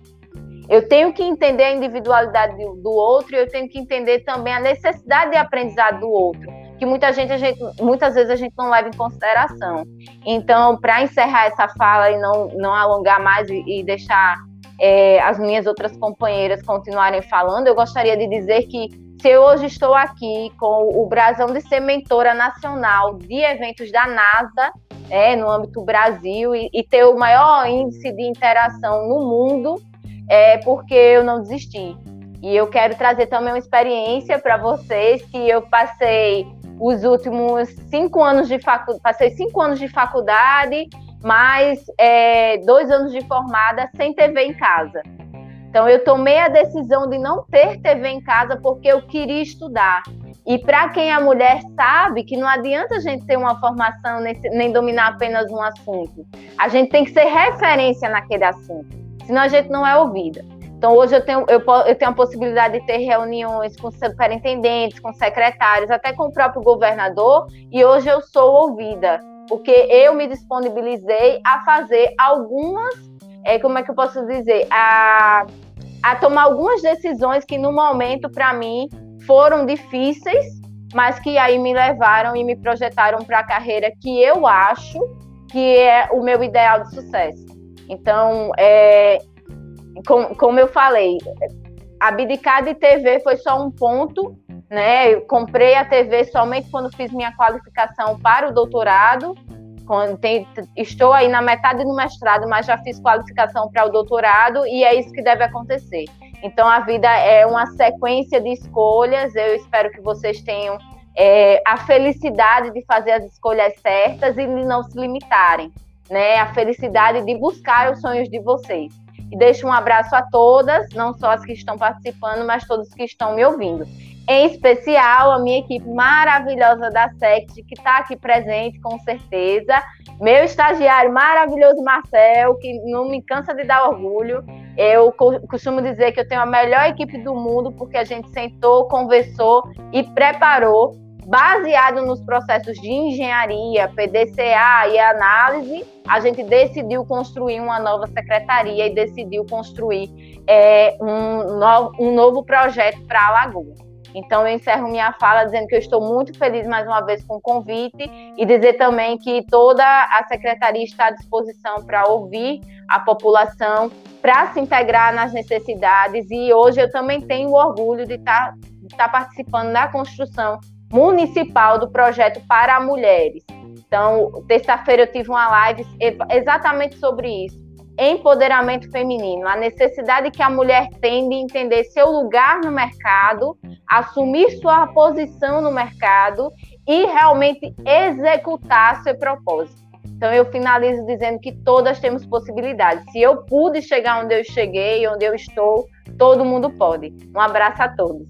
Eu tenho que entender a individualidade do, outro e eu tenho que entender também a necessidade de aprendizado do outro, que muita gente, a gente muitas vezes a gente não leva em consideração. Então, para encerrar essa fala e não, não alongar mais e, e deixar é, as minhas outras companheiras continuarem falando, eu gostaria de dizer que se eu hoje estou aqui com o brasão de ser mentora nacional de eventos da NASA, é, no âmbito Brasil, e, e, ter o maior índice de interação no mundo, é porque eu não desisti. E eu quero trazer também uma experiência para vocês que eu passei os últimos cinco anos de faculdade, passei cinco anos de faculdade, mais é, dois anos de formada sem TV em casa. Então, eu tomei a decisão de não ter TV em casa porque eu queria estudar. E para quem é mulher sabe que não adianta a gente ter uma formação nesse, nem dominar apenas um assunto. A gente tem que ser referência naquele assunto, senão a gente não é ouvida. Então, hoje eu tenho, eu, eu tenho a possibilidade de ter reuniões com superintendentes, com secretários, até com o próprio governador, e hoje eu sou ouvida, porque eu me disponibilizei a fazer algumas, é, como é que eu posso dizer, a a tomar algumas decisões que no momento para mim foram difíceis, mas que aí me levaram e me projetaram para a carreira que eu acho que é o meu ideal de sucesso. Então, é, com, como eu falei, abdicar de TV foi só um ponto, né? Eu comprei a TV somente quando fiz minha qualificação para o doutorado tem, estou aí na metade do mestrado, mas já fiz qualificação para o doutorado e é isso que deve acontecer. Então, a vida é uma sequência de escolhas. Eu espero que vocês tenham é, a felicidade de fazer as escolhas certas e de não se limitarem, né? A felicidade de buscar os sonhos de vocês. E deixo um abraço a todas, não só as que estão participando, mas todos que estão me ouvindo. Em especial, a minha equipe maravilhosa da SECT, que está aqui presente, com certeza. Meu estagiário maravilhoso, Marcel, que não me cansa de dar orgulho. Eu costumo dizer que eu tenho a melhor equipe do mundo, porque a gente sentou, conversou e preparou, baseado nos processos de engenharia, PDCA e análise, a gente decidiu construir uma nova secretaria e decidiu construir é, um, no, um novo projeto para a Lagoa. Então, eu encerro minha fala dizendo que eu estou muito feliz mais uma vez com o convite e dizer também que toda a secretaria está à disposição para ouvir a população, para se integrar nas necessidades. E hoje eu também tenho o orgulho de estar, de estar participando da construção municipal do projeto para mulheres. Então, terça-feira eu tive uma live exatamente sobre isso empoderamento feminino, a necessidade que a mulher tem de entender seu lugar no mercado, assumir sua posição no mercado e realmente executar seu propósito. Então eu finalizo dizendo que todas temos possibilidades. Se eu pude chegar onde eu cheguei, onde eu estou, todo mundo pode. Um abraço a todos.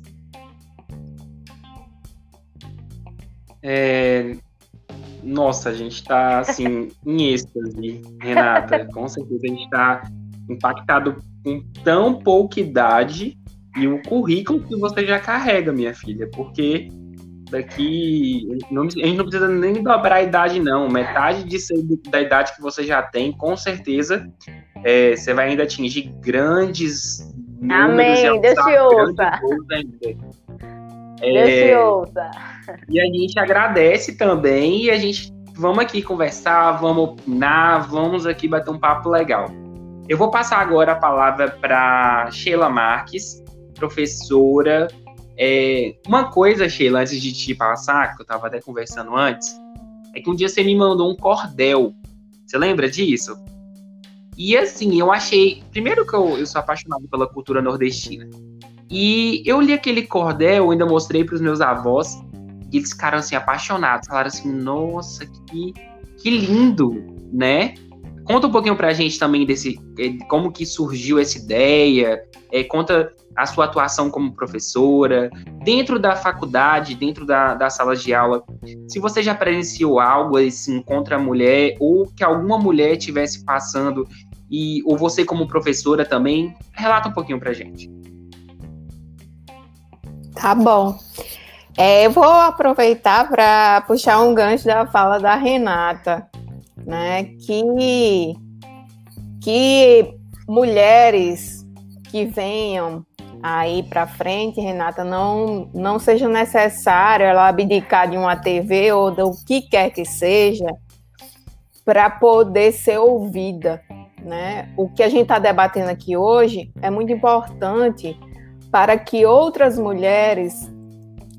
É, nossa, a gente está assim, em êxtase, Renata. Com certeza a gente está impactado com tão pouca idade e o currículo que você já carrega, minha filha, porque daqui não, a gente não precisa nem dobrar a idade, não. Metade de da idade que você já tem, com certeza, é, você vai ainda atingir grandes Amém. Deus te ouça. É, Deus te ouça. E a gente agradece também e a gente vamos aqui conversar, vamos opinar, vamos aqui bater um papo legal. Eu vou passar agora a palavra para Sheila Marques, professora. É, uma coisa, Sheila, antes de te passar, que eu estava até conversando antes, é que um dia você me mandou um cordel. Você lembra disso? E assim, eu achei. Primeiro que eu, eu sou apaixonado pela cultura nordestina. E eu li aquele cordel, ainda mostrei para os meus avós, e eles ficaram assim apaixonados, falaram assim: "Nossa, que que lindo", né? conta um pouquinho para a gente também desse é, como que surgiu essa ideia, é, conta a sua atuação como professora, dentro da faculdade, dentro da, das salas de aula, se você já presenciou algo assim contra a mulher, ou que alguma mulher estivesse passando, e ou você como professora também, relata um pouquinho pra gente. Tá bom. É, eu vou aproveitar para puxar um gancho da fala da Renata, né? Que, que mulheres que venham aí para frente, Renata, não, não seja necessário ela abdicar de uma TV ou do que quer que seja para poder ser ouvida, né? O que a gente está debatendo aqui hoje é muito importante para que outras mulheres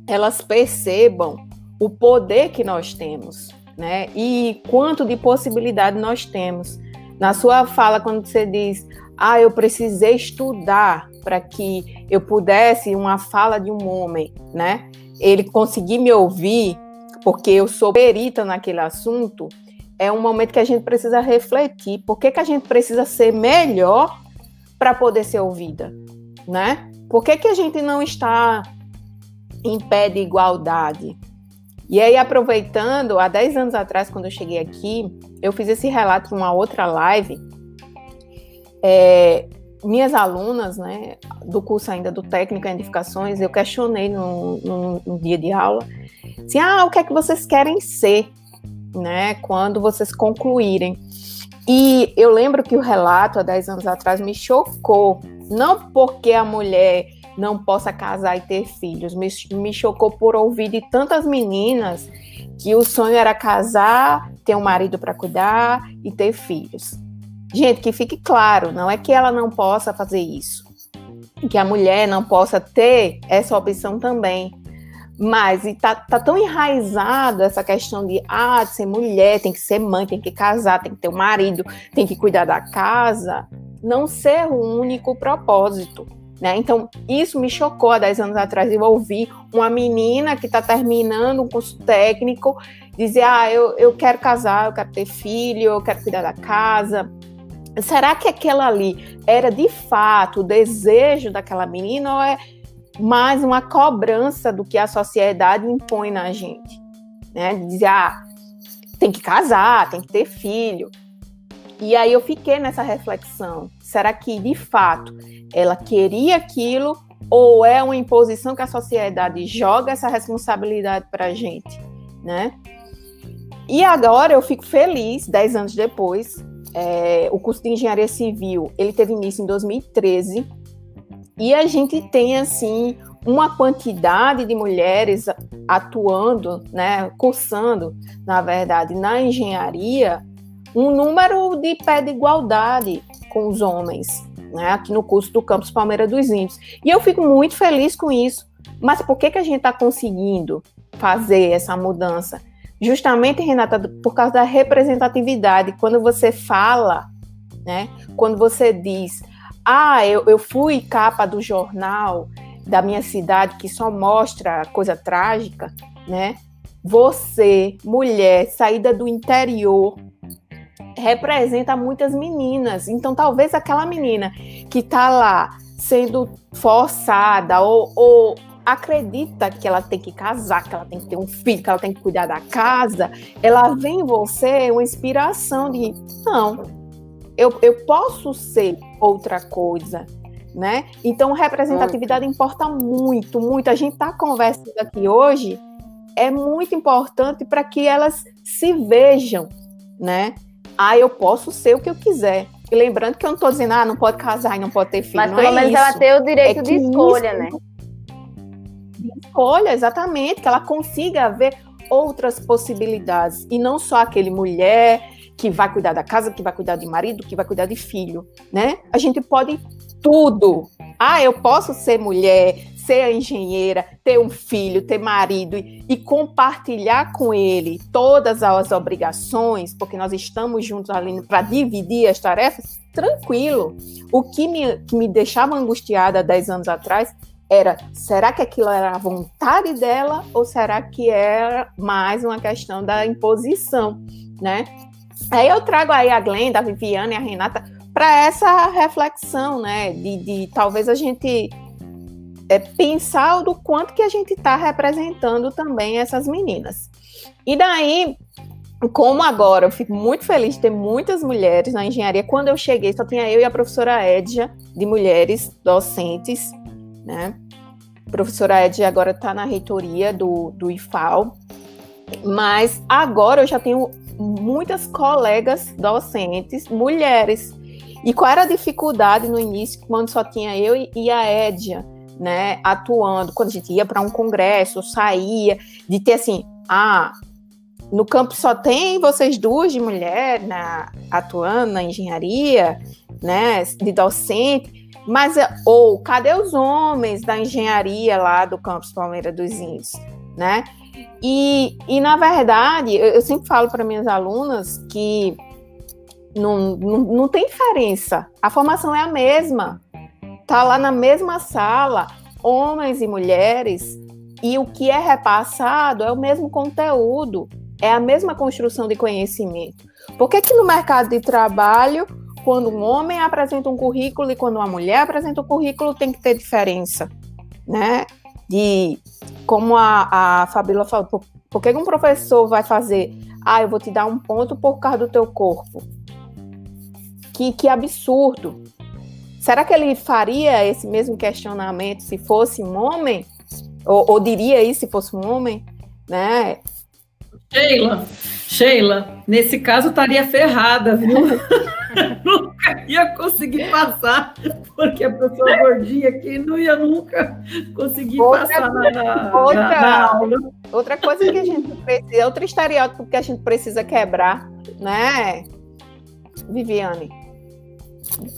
elas percebam o poder que nós temos, né? E quanto de possibilidade nós temos. Na sua fala, quando você diz, ah, eu precisei estudar para que eu pudesse uma fala de um homem, né? Ele conseguir me ouvir, porque eu sou perita naquele assunto, é um momento que a gente precisa refletir. Por que, que a gente precisa ser melhor para poder ser ouvida, né? Por que, que a gente não está em pé de igualdade? E aí, aproveitando, há 10 anos atrás, quando eu cheguei aqui, eu fiz esse relato em uma outra live. É, minhas alunas, né, do curso ainda do Técnico em Edificações, eu questionei no dia de aula, assim, ah, o que é que vocês querem ser, né, quando vocês concluírem. E eu lembro que o relato, há 10 anos atrás, me chocou, não porque a mulher não possa casar e ter filhos, me, me chocou por ouvir de tantas meninas que o sonho era casar, ter um marido para cuidar e ter filhos. Gente, que fique claro, não é que ela não possa fazer isso, que a mulher não possa ter essa opção também. Mas está tá tão enraizado essa questão de, ah, de ser mulher, tem que ser mãe, tem que casar, tem que ter um marido, tem que cuidar da casa, não ser o único propósito. Né? Então, isso me chocou há 10 anos atrás. Eu ouvi uma menina que está terminando um curso técnico dizer: Ah, eu, eu quero casar, eu quero ter filho, eu quero cuidar da casa, será que aquela ali era de fato o desejo daquela menina ou é mais uma cobrança do que a sociedade impõe na gente? Né? Dizer, ah, tem que casar, tem que ter filho. E aí eu fiquei nessa reflexão. Será que de fato ela queria aquilo ou é uma imposição que a sociedade joga essa responsabilidade para a gente, né? E agora eu fico feliz, dez anos depois, é, o curso de engenharia civil ele teve início em 2013 e a gente tem assim uma quantidade de mulheres atuando, né, cursando, na verdade, na engenharia, um número de pé de igualdade com os homens, né, aqui no curso do campus Palmeira dos Índios. E eu fico muito feliz com isso. Mas por que, que a gente está conseguindo fazer essa mudança? Justamente, Renata, por causa da representatividade. Quando você fala, né? Quando você diz, ah, eu, eu fui capa do jornal da minha cidade que só mostra coisa trágica, né? Você, mulher, saída do interior, representa muitas meninas. Então, talvez aquela menina que está lá sendo forçada ou, ou acredita que ela tem que casar, que ela tem que ter um filho, que ela tem que cuidar da casa, ela vê em você uma inspiração de não, eu, eu posso ser outra coisa, né? Então, representatividade importa muito, muito. A gente está conversando aqui hoje, é muito importante para que elas se vejam, né? Ah, eu posso ser o que eu quiser. E lembrando que eu não estou dizendo, ah, não pode casar e não pode ter filho. Mas não pelo é menos isso. ela tem o direito É de escolha, isso- né? escolha, exatamente, que ela consiga ver outras possibilidades e não só aquele mulher que vai cuidar da casa, que vai cuidar de marido, que vai cuidar de filho, né? A gente pode tudo. Ah, eu posso ser mulher, ser engenheira, ter um filho, ter marido e, e compartilhar com ele todas as obrigações, porque nós estamos juntos ali para dividir as tarefas, tranquilo. O que me, que me deixava angustiada há 10 anos atrás era, será que aquilo era a vontade dela ou será que era mais uma questão da imposição, né? Aí eu trago aí a Glenda, a Viviane e a Renata para essa reflexão, né? De, de talvez a gente é, pensar do quanto que a gente está representando também essas meninas. E daí, como agora eu fico muito feliz de ter muitas mulheres na engenharia. Quando eu cheguei, só tinha eu e a professora Edja, de mulheres docentes, né? A professora Edja agora está na reitoria do, do IFAL, mas agora eu já tenho muitas colegas docentes, mulheres. E qual era a dificuldade no início, quando só tinha eu e a Edja, né, atuando, quando a gente ia para um congresso, saía, de ter assim, ah, no campo só tem vocês duas de mulher na, atuando na engenharia, né, de docente, mas ou cadê os homens da engenharia lá do campus Palmeira dos Índios, né? E, e na verdade, eu, eu sempre falo para minhas alunas que não, não, não tem diferença, a formação é a mesma, tá lá na mesma sala, homens e mulheres, e o que é repassado é o mesmo conteúdo, é a mesma construção de conhecimento. Por que, que no mercado de trabalho, quando um homem apresenta um currículo e quando uma mulher apresenta um currículo, tem que ter diferença, né? De como a, a Fabíola falou, por, por que, que um professor vai fazer? Ah, eu vou te dar um ponto por causa do teu corpo. Que, que absurdo. Será que ele faria esse mesmo questionamento se fosse um homem? Ou, ou diria isso se fosse um homem? Né? Sheila, Sheila, nesse caso estaria ferrada, viu? nunca ia conseguir passar, porque a pessoa gordinha aqui não ia nunca conseguir outra, passar na, outra, na, aula. Outra coisa que a gente precisa, outro estereótipo que a gente precisa quebrar, né, Viviane?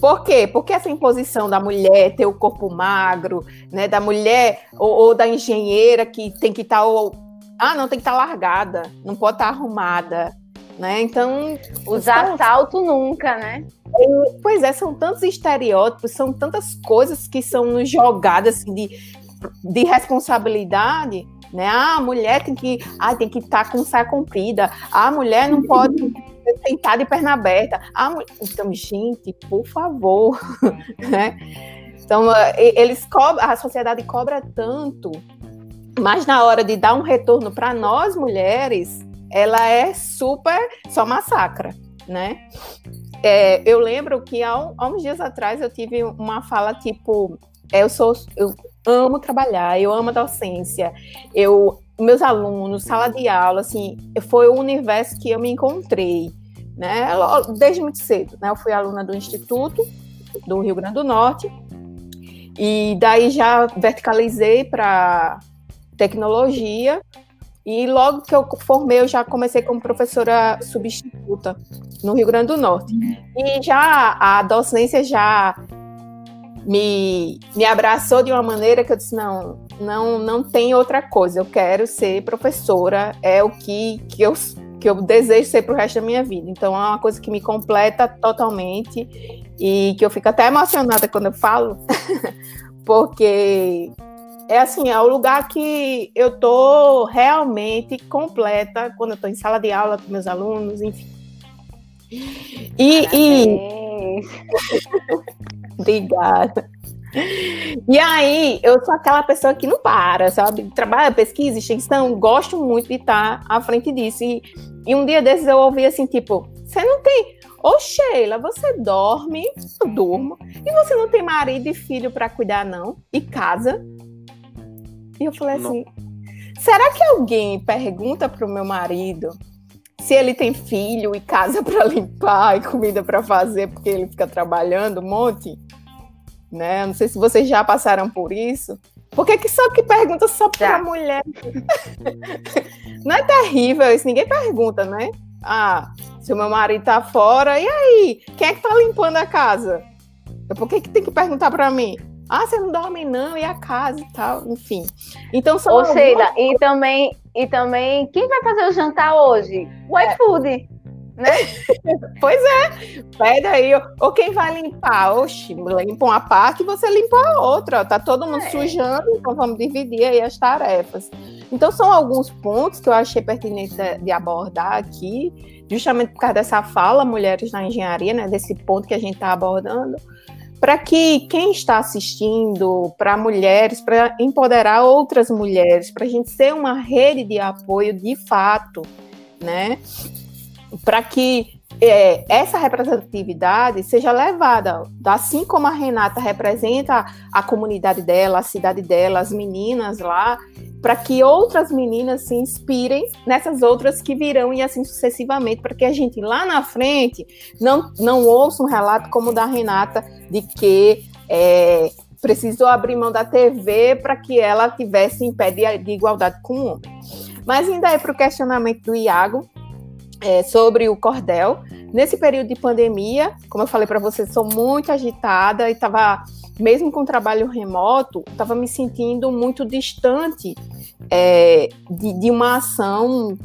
Por quê? Porque essa imposição da mulher ter o corpo magro, né, da mulher ou, ou da engenheira que tem que estar tá, ah, não tem que estar tá largada, não pode estar tá arrumada, né? Então, usar salto nunca, né? Pois é, são tantos estereótipos, são tantas coisas que são nos jogadas assim, de, de responsabilidade, né? Ah, a mulher tem que, ah, tem que estar tá com saia comprida. Ah, a mulher não pode sentar de perna aberta. Ah, então, gente, por favor, né? Então, eles cobram, a sociedade cobra tanto, mas na hora de dar um retorno para nós mulheres, ela é super só massacra, né? É, eu lembro que há, há, uns dias atrás eu tive uma fala tipo, eu sou, eu amo trabalhar, eu amo a docência, eu meus alunos, sala de aula, assim, foi o universo que eu me encontrei, né? Desde muito cedo, né? Eu fui aluna do Instituto do Rio Grande do Norte e daí já verticalizei para tecnologia e logo que eu formei, eu já comecei como professora substituta no Rio Grande do Norte. E já a docência já me, me abraçou de uma maneira que eu disse, não, não, não tem outra coisa, eu quero ser professora, é o que, que, eu, que eu desejo ser para o resto da minha vida. Então é uma coisa que me completa totalmente e que eu fico até emocionada quando eu falo, porque é assim, é o lugar que eu tô realmente completa quando eu tô em sala de aula com meus alunos, enfim. E, e... obrigada. E aí, eu sou aquela pessoa que não para, sabe? Trabalha, pesquisa, extensão, gosto muito de estar à frente disso. E, e um dia desses eu ouvi assim, tipo, você não tem. Ô Sheila, você dorme, eu durmo, e você não tem marido e filho para cuidar, não? E casa? E eu falei assim: será que alguém pergunta para o meu marido se ele tem filho e casa para limpar e comida para fazer porque ele fica trabalhando um monte? Né? Não sei se vocês já passaram por isso. Por que, que só que pergunta só para a mulher? Não é terrível isso? Ninguém pergunta, né? Ah, se o meu marido tá fora, e aí? Quem é que tá limpando a casa? Por que, que tem que perguntar para mim? Ah, você não dorme não, e a casa e tal, enfim. Então são Ou seja, e também, e também, quem vai fazer o jantar hoje? O é. Né? pois é, pede aí, ou quem vai limpar? Oxi, limpa uma parte e você limpa a outra, tá todo mundo é. sujando, então vamos dividir aí as tarefas. Então, são alguns pontos que eu achei pertinente de abordar aqui, justamente por causa dessa fala, Mulheres na Engenharia, né, desse ponto que a gente está abordando, para que quem está assistindo, para mulheres, para empoderar outras mulheres, para a gente ser uma rede de apoio de fato, né? Para que é, essa representatividade seja levada, assim como a Renata representa a comunidade dela, a cidade dela, as meninas lá, para que outras meninas se inspirem nessas outras que virão e assim sucessivamente, para que a gente lá na frente não, não ouça um relato como o da Renata de que é, precisou abrir mão da TV para que ela tivesse em pé de, de igualdade com o homem. Mas ainda é para o questionamento do Iago, é, sobre o cordel. Nesse período de pandemia, como eu falei para vocês, sou muito agitada e estava, mesmo com trabalho remoto, estava me sentindo muito distante é, de, de, uma ação.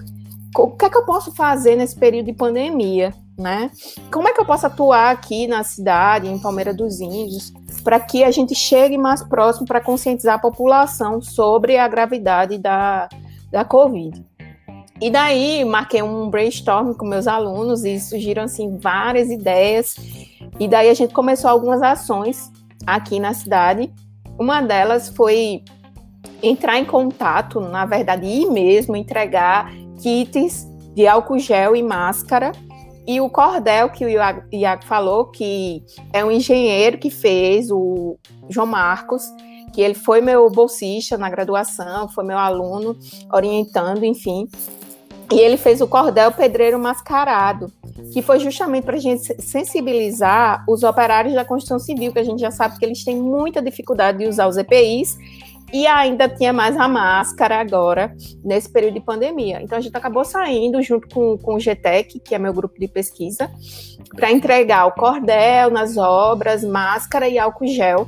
O que é que eu posso fazer nesse período de pandemia? Né? Como é que eu posso atuar aqui na cidade, em Palmeira dos Índios, para que a gente chegue mais próximo para conscientizar a população sobre a gravidade da, da Covid? E daí marquei um brainstorm com meus alunos e surgiram assim várias ideias. E daí a gente começou algumas ações aqui na cidade. Uma delas foi entrar em contato, na verdade, ir mesmo entregar kits de álcool gel e máscara. E o cordel que o Iago falou, que é um engenheiro que fez, o João Marcos, que ele foi meu bolsista na graduação, foi meu aluno orientando, enfim. E ele fez o cordel pedreiro mascarado, que foi justamente para a gente sensibilizar os operários da construção civil, que a gente já sabe que eles têm muita dificuldade de usar os EPIs, e ainda tinha mais a máscara agora, nesse período de pandemia. Então a gente acabou saindo junto com, com o GTEC, que é meu grupo de pesquisa, para entregar o cordel nas obras, máscara e álcool gel,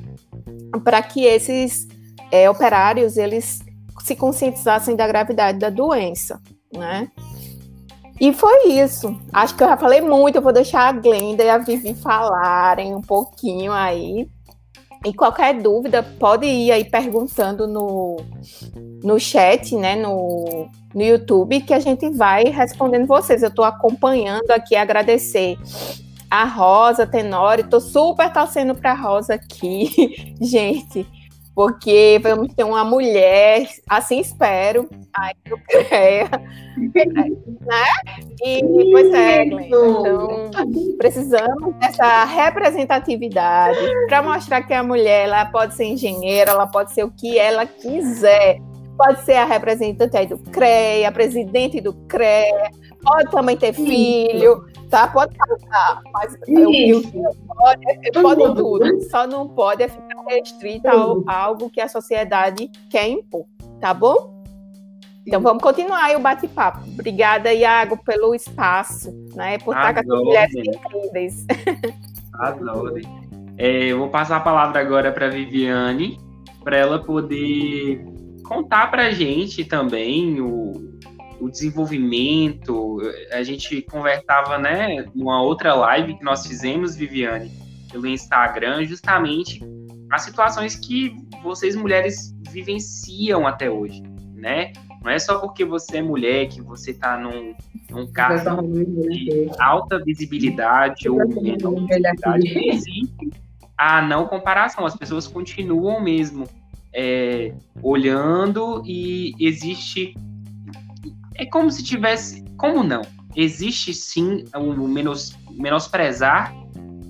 para que esses é, operários eles se conscientizassem da gravidade da doença né? E foi isso. Acho que eu já falei muito. Eu vou deixar a Glenda e a Vivi falarem um pouquinho aí. E qualquer dúvida, pode ir aí perguntando no, no chat, né? No, no YouTube, que a gente vai respondendo vocês. Eu estou acompanhando aqui, agradecer a Rosa Tenório. Estou super torcendo para a Rosa aqui, gente porque vamos ter uma mulher, assim espero, aí do CREA, né? E, pois é, Glenn, então precisamos dessa representatividade para mostrar que a mulher ela pode ser engenheira, ela pode ser o que ela quiser, pode ser a representante aí do CREA, a presidente do CREA, pode também ter filho, tá? Pode casar, mas eu, eu, pode, pode tudo, só não pode ficar restrita a algo que a sociedade quer impor, tá bom? Então vamos continuar aí o bate-papo. Obrigada, Iago, pelo espaço, né? Por estar com as mulheres incríveis. Adoro. É, eu vou passar a palavra agora para Viviane, para ela poder contar para a gente também o, o desenvolvimento. A gente conversava, né, numa outra live que nós fizemos, Viviane, pelo Instagram, justamente as situações que vocês mulheres vivenciam até hoje, né? Não é só porque você é mulher que você está num, num cargo de alta visibilidade ou menor visibilidade. Existe a não comparação. As pessoas continuam mesmo é, olhando e existe é como se tivesse. Como não? Existe sim o um menos, menosprezar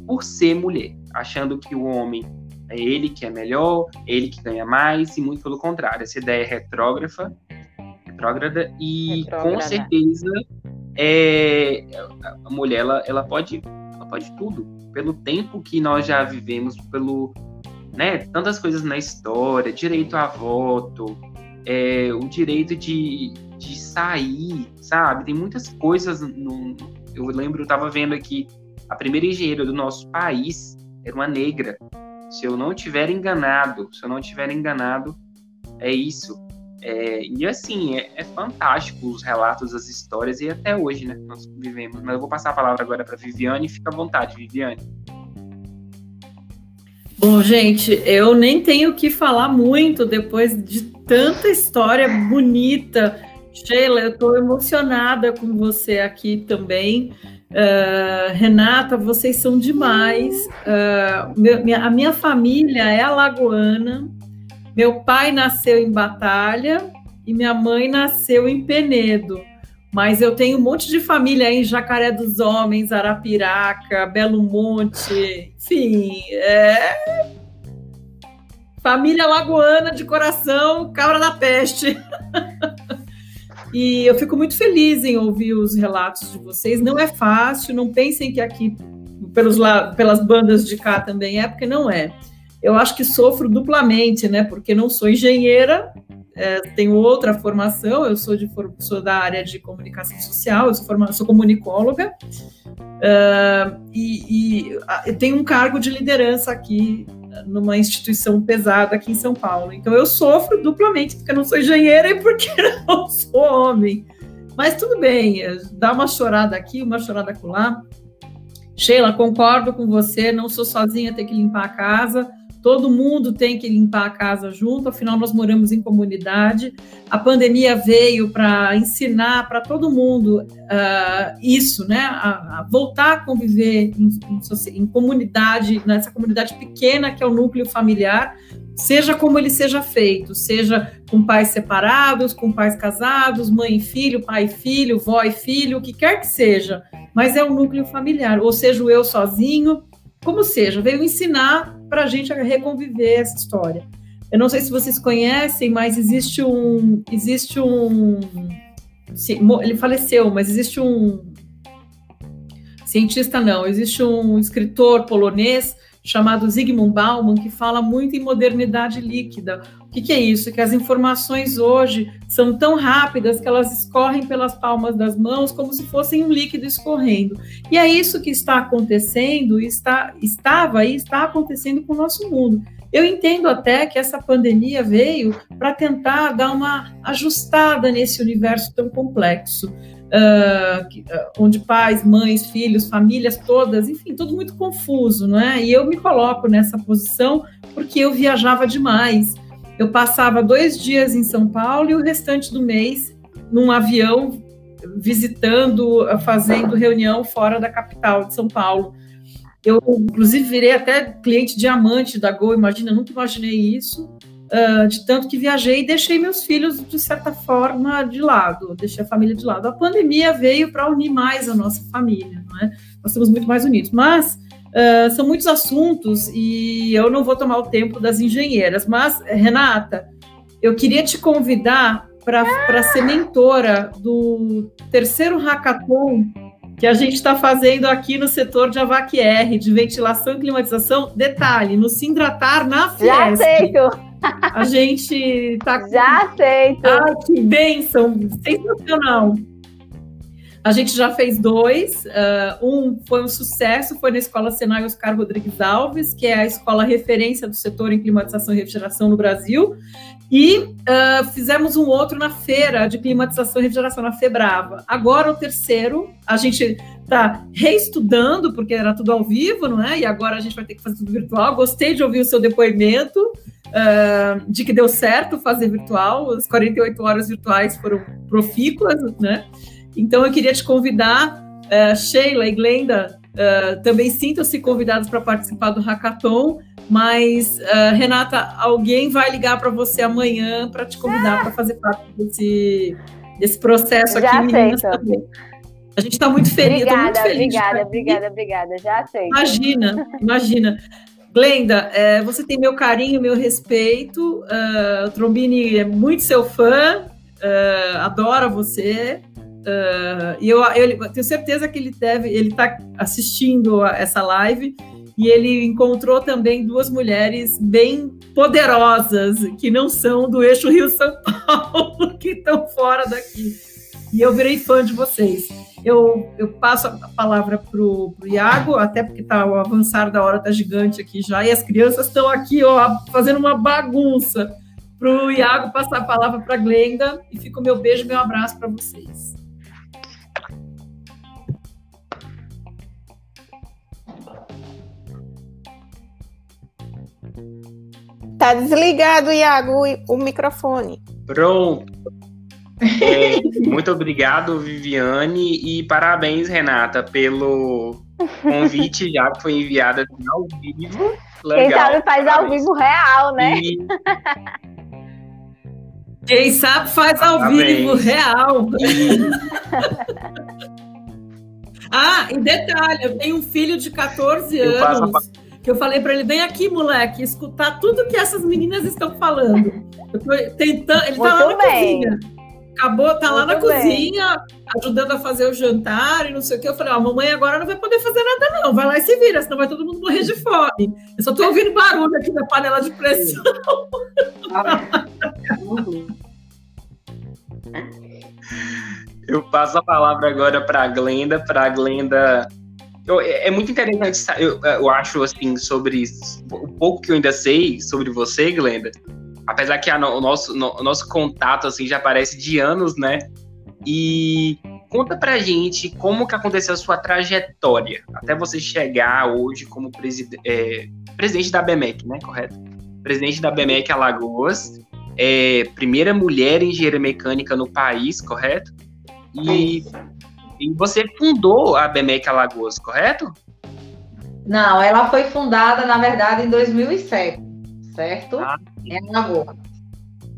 por ser mulher, achando que o homem é ele que é melhor, ele que ganha mais, e muito pelo contrário. Essa ideia é retrógrafa, retrógrada, e retrógrada. com certeza é, a mulher ela, ela, pode, ela pode tudo. Pelo tempo que nós já vivemos, pelo né, tantas coisas na história, direito a voto, é, o direito de, de sair, sabe? Tem muitas coisas. No, eu lembro, eu estava vendo aqui, a primeira engenheira do nosso país era uma negra. Se eu não tiver enganado, se eu não tiver enganado, é isso. É, e assim, é, é, fantástico os relatos, as histórias, e até hoje, né? Nós vivemos. Mas eu vou passar a palavra agora para Viviane, fica à vontade, Viviane. Bom, gente, eu nem tenho que falar muito depois de tanta história bonita. Sheila, eu estou emocionada com você aqui também. Uh, Renata, vocês são demais. Uh, meu, minha, a minha família é alagoana. Meu pai nasceu em Batalha e minha mãe nasceu em Penedo. Mas eu tenho um monte de família aí em Jacaré dos Homens, Arapiraca, Belo Monte, enfim, é... família lagoana de coração, cabra da peste. e eu fico muito feliz em ouvir os relatos de vocês. Não é fácil, não pensem que aqui pelos, pelas bandas de cá também é, porque não é. Eu acho que sofro duplamente, né? Porque não sou engenheira, é, tenho outra formação, eu sou, de, sou da área de comunicação social, eu sou, forma, sou comunicóloga, uh, e, e tenho um cargo de liderança aqui numa instituição pesada aqui em São Paulo. Então eu sofro duplamente porque eu não sou engenheira e porque não sou homem. Mas tudo bem, dá uma chorada aqui, uma chorada lá. Sheila, concordo com você, não sou sozinha ter que limpar a casa todo mundo tem que limpar a casa junto, afinal, nós moramos em comunidade. A pandemia veio para ensinar para todo mundo uh, isso, né? A, a, voltar a conviver em, em, em comunidade, nessa comunidade pequena que é o núcleo familiar, seja como ele seja feito, seja com pais separados, com pais casados, mãe e filho, pai e filho, vó e filho, o que quer que seja, mas é o núcleo familiar, ou seja, o eu sozinho, como seja, veio ensinar para a gente reconviver essa história. Eu não sei se vocês conhecem, mas existe um, existe um, ele faleceu, mas existe um cientista não, existe um escritor polonês chamado Zygmunt Bauman que fala muito em modernidade líquida. O que, que é isso? Que as informações hoje são tão rápidas que elas escorrem pelas palmas das mãos como se fossem um líquido escorrendo. E é isso que está acontecendo, está, estava e está acontecendo com o nosso mundo. Eu entendo até que essa pandemia veio para tentar dar uma ajustada nesse universo tão complexo uh, onde pais, mães, filhos, famílias todas, enfim, tudo muito confuso, não é? E eu me coloco nessa posição porque eu viajava demais. Eu passava dois dias em São Paulo e o restante do mês num avião visitando, fazendo reunião fora da capital de São Paulo. Eu, inclusive, virei até cliente diamante da Gol, imagina, nunca imaginei isso uh, de tanto que viajei e deixei meus filhos, de certa forma, de lado, deixei a família de lado. A pandemia veio para unir mais a nossa família, não é? Nós estamos muito mais unidos, mas uh, são muitos assuntos e eu não vou tomar o tempo das engenheiras. Mas, Renata, eu queria te convidar para ser mentora do terceiro hackathon que a gente está fazendo aqui no setor de AVAC-R, de ventilação e climatização. Detalhe, no Sindratar, na Fiesp. Já aceito! A gente tá. Já aceito. Ai, que bênção! Sensacional! A gente já fez dois. Uh, um foi um sucesso, foi na Escola Senai Oscar Rodrigues Alves, que é a escola referência do setor em climatização e refrigeração no Brasil. E uh, fizemos um outro na feira de climatização e refrigeração, na Febrava. Agora o terceiro, a gente está reestudando, porque era tudo ao vivo, não é? E agora a gente vai ter que fazer tudo virtual. Gostei de ouvir o seu depoimento uh, de que deu certo fazer virtual, as 48 horas virtuais foram profícuas, né? Então eu queria te convidar, uh, Sheila e Glenda, uh, também sintam-se convidados para participar do hackathon, mas Renata, alguém vai ligar para você amanhã para te convidar ah. para fazer parte desse, desse processo Já aqui, meninas também. A gente está muito feliz. Obrigada, muito feliz obrigada, obrigada, obrigada. Já aceito. Imagina, imagina. Glenda, é, você tem meu carinho, meu respeito. Uh, o Trombini é muito seu fã, uh, adora você. Uh, e eu, eu, tenho certeza que ele deve, ele está assistindo essa live e ele encontrou também duas mulheres bem poderosas que não são do eixo Rio São Paulo, que estão fora daqui. E eu virei fã de vocês. Eu, eu passo a palavra para o Iago, até porque tá, o avançar da hora tá gigante aqui já, e as crianças estão aqui, ó, fazendo uma bagunça. Para o Iago passar a palavra para a Glenda, e fica o meu beijo e meu abraço para vocês. Tá desligado, Iago, o microfone. Pronto. É, muito obrigado, Viviane, e parabéns, Renata, pelo convite já que foi enviado ao vivo. Legal, Quem sabe faz parabéns. ao vivo real, né? E... Quem sabe faz ao parabéns. vivo real. E... ah, e detalhe, eu tenho um filho de 14 eu anos. Que eu falei para ele, vem aqui, moleque, escutar tudo que essas meninas estão falando. Eu tô tentando. Ele tá lá na bem. cozinha. Acabou, tá lá na bem. cozinha, ajudando a fazer o jantar e não sei o que. Eu falei, ó, a mamãe agora não vai poder fazer nada, não. Vai lá e se vira, senão vai todo mundo morrer de fome. Eu só tô ouvindo barulho aqui da panela de pressão. Eu passo a palavra agora para a Glenda, para a Glenda eu, é, é muito interessante, eu, eu acho, assim, sobre o pouco que eu ainda sei sobre você, Glenda. Apesar que a, o, nosso, no, o nosso contato, assim, já parece de anos, né? E conta pra gente como que aconteceu a sua trajetória até você chegar hoje como é, presidente da BMEC, né? Correto? Presidente da BMEC Alagoas, é, primeira mulher engenheira mecânica no país, correto? E e você fundou a BMEC Alagoas, correto? Não, ela foi fundada, na verdade, em 2007, certo? Ah, em Alagoas.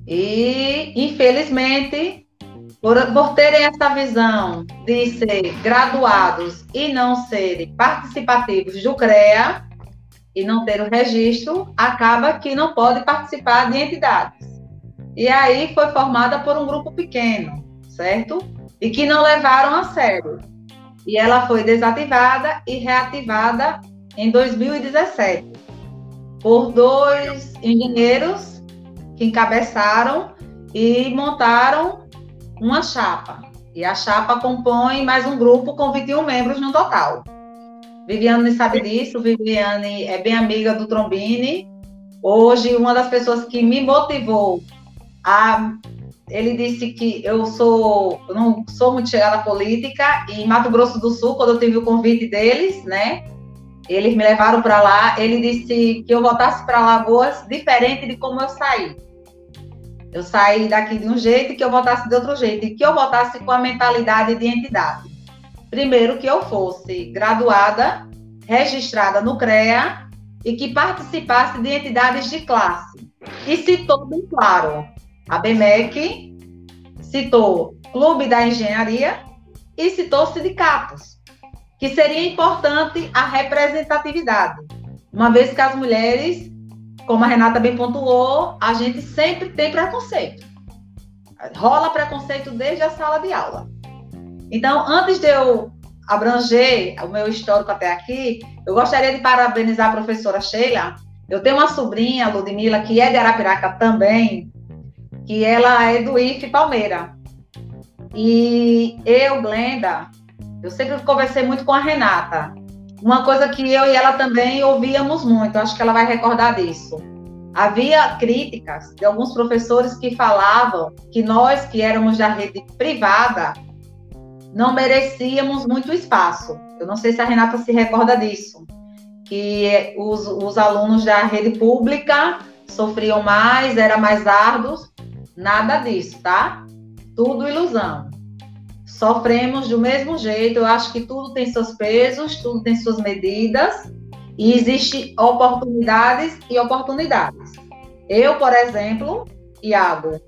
E, infelizmente, por, por terem essa visão de ser graduados e não serem participativos do CREA, e não ter o registro, acaba que não pode participar de entidades. E aí foi formada por um grupo pequeno, certo? E que não levaram a sério. E ela foi desativada e reativada em 2017 por dois engenheiros que encabeçaram e montaram uma chapa. E a chapa compõe mais um grupo com 21 membros no total. Viviane sabe disso, Viviane é bem amiga do Trombini. Hoje, uma das pessoas que me motivou a ele disse que eu sou, não sou muito chegada à política, e em Mato Grosso do Sul, quando eu tive o convite deles, né, eles me levaram para lá, ele disse que eu voltasse para Lagoas diferente de como eu saí. Eu saí daqui de um jeito e que eu voltasse de outro jeito, e que eu voltasse com a mentalidade de entidade. Primeiro, que eu fosse graduada, registrada no CREA e que participasse de entidades de classe. E citou bem claro, a BMEC citou Clube da Engenharia e citou sindicatos, que seria importante a representatividade, uma vez que as mulheres, como a Renata bem pontuou, a gente sempre tem preconceito. Rola preconceito desde a sala de aula. Então, antes de eu abranger o meu histórico até aqui, eu gostaria de parabenizar a professora Sheila. Eu tenho uma sobrinha, Ludmila, que é de Arapiraca também, que ela é do IF Palmeira. E eu, Glenda, eu sempre conversei muito com a Renata. Uma coisa que eu e ela também ouvíamos muito, acho que ela vai recordar disso. Havia críticas de alguns professores que falavam que nós, que éramos da rede privada, não merecíamos muito espaço. Eu não sei se a Renata se recorda disso. Que os, os alunos da rede pública sofriam mais, eram mais árduos, Nada disso, tá? Tudo ilusão. Sofremos do mesmo jeito. Eu acho que tudo tem seus pesos, tudo tem suas medidas e existe oportunidades e oportunidades. Eu, por exemplo, Iago,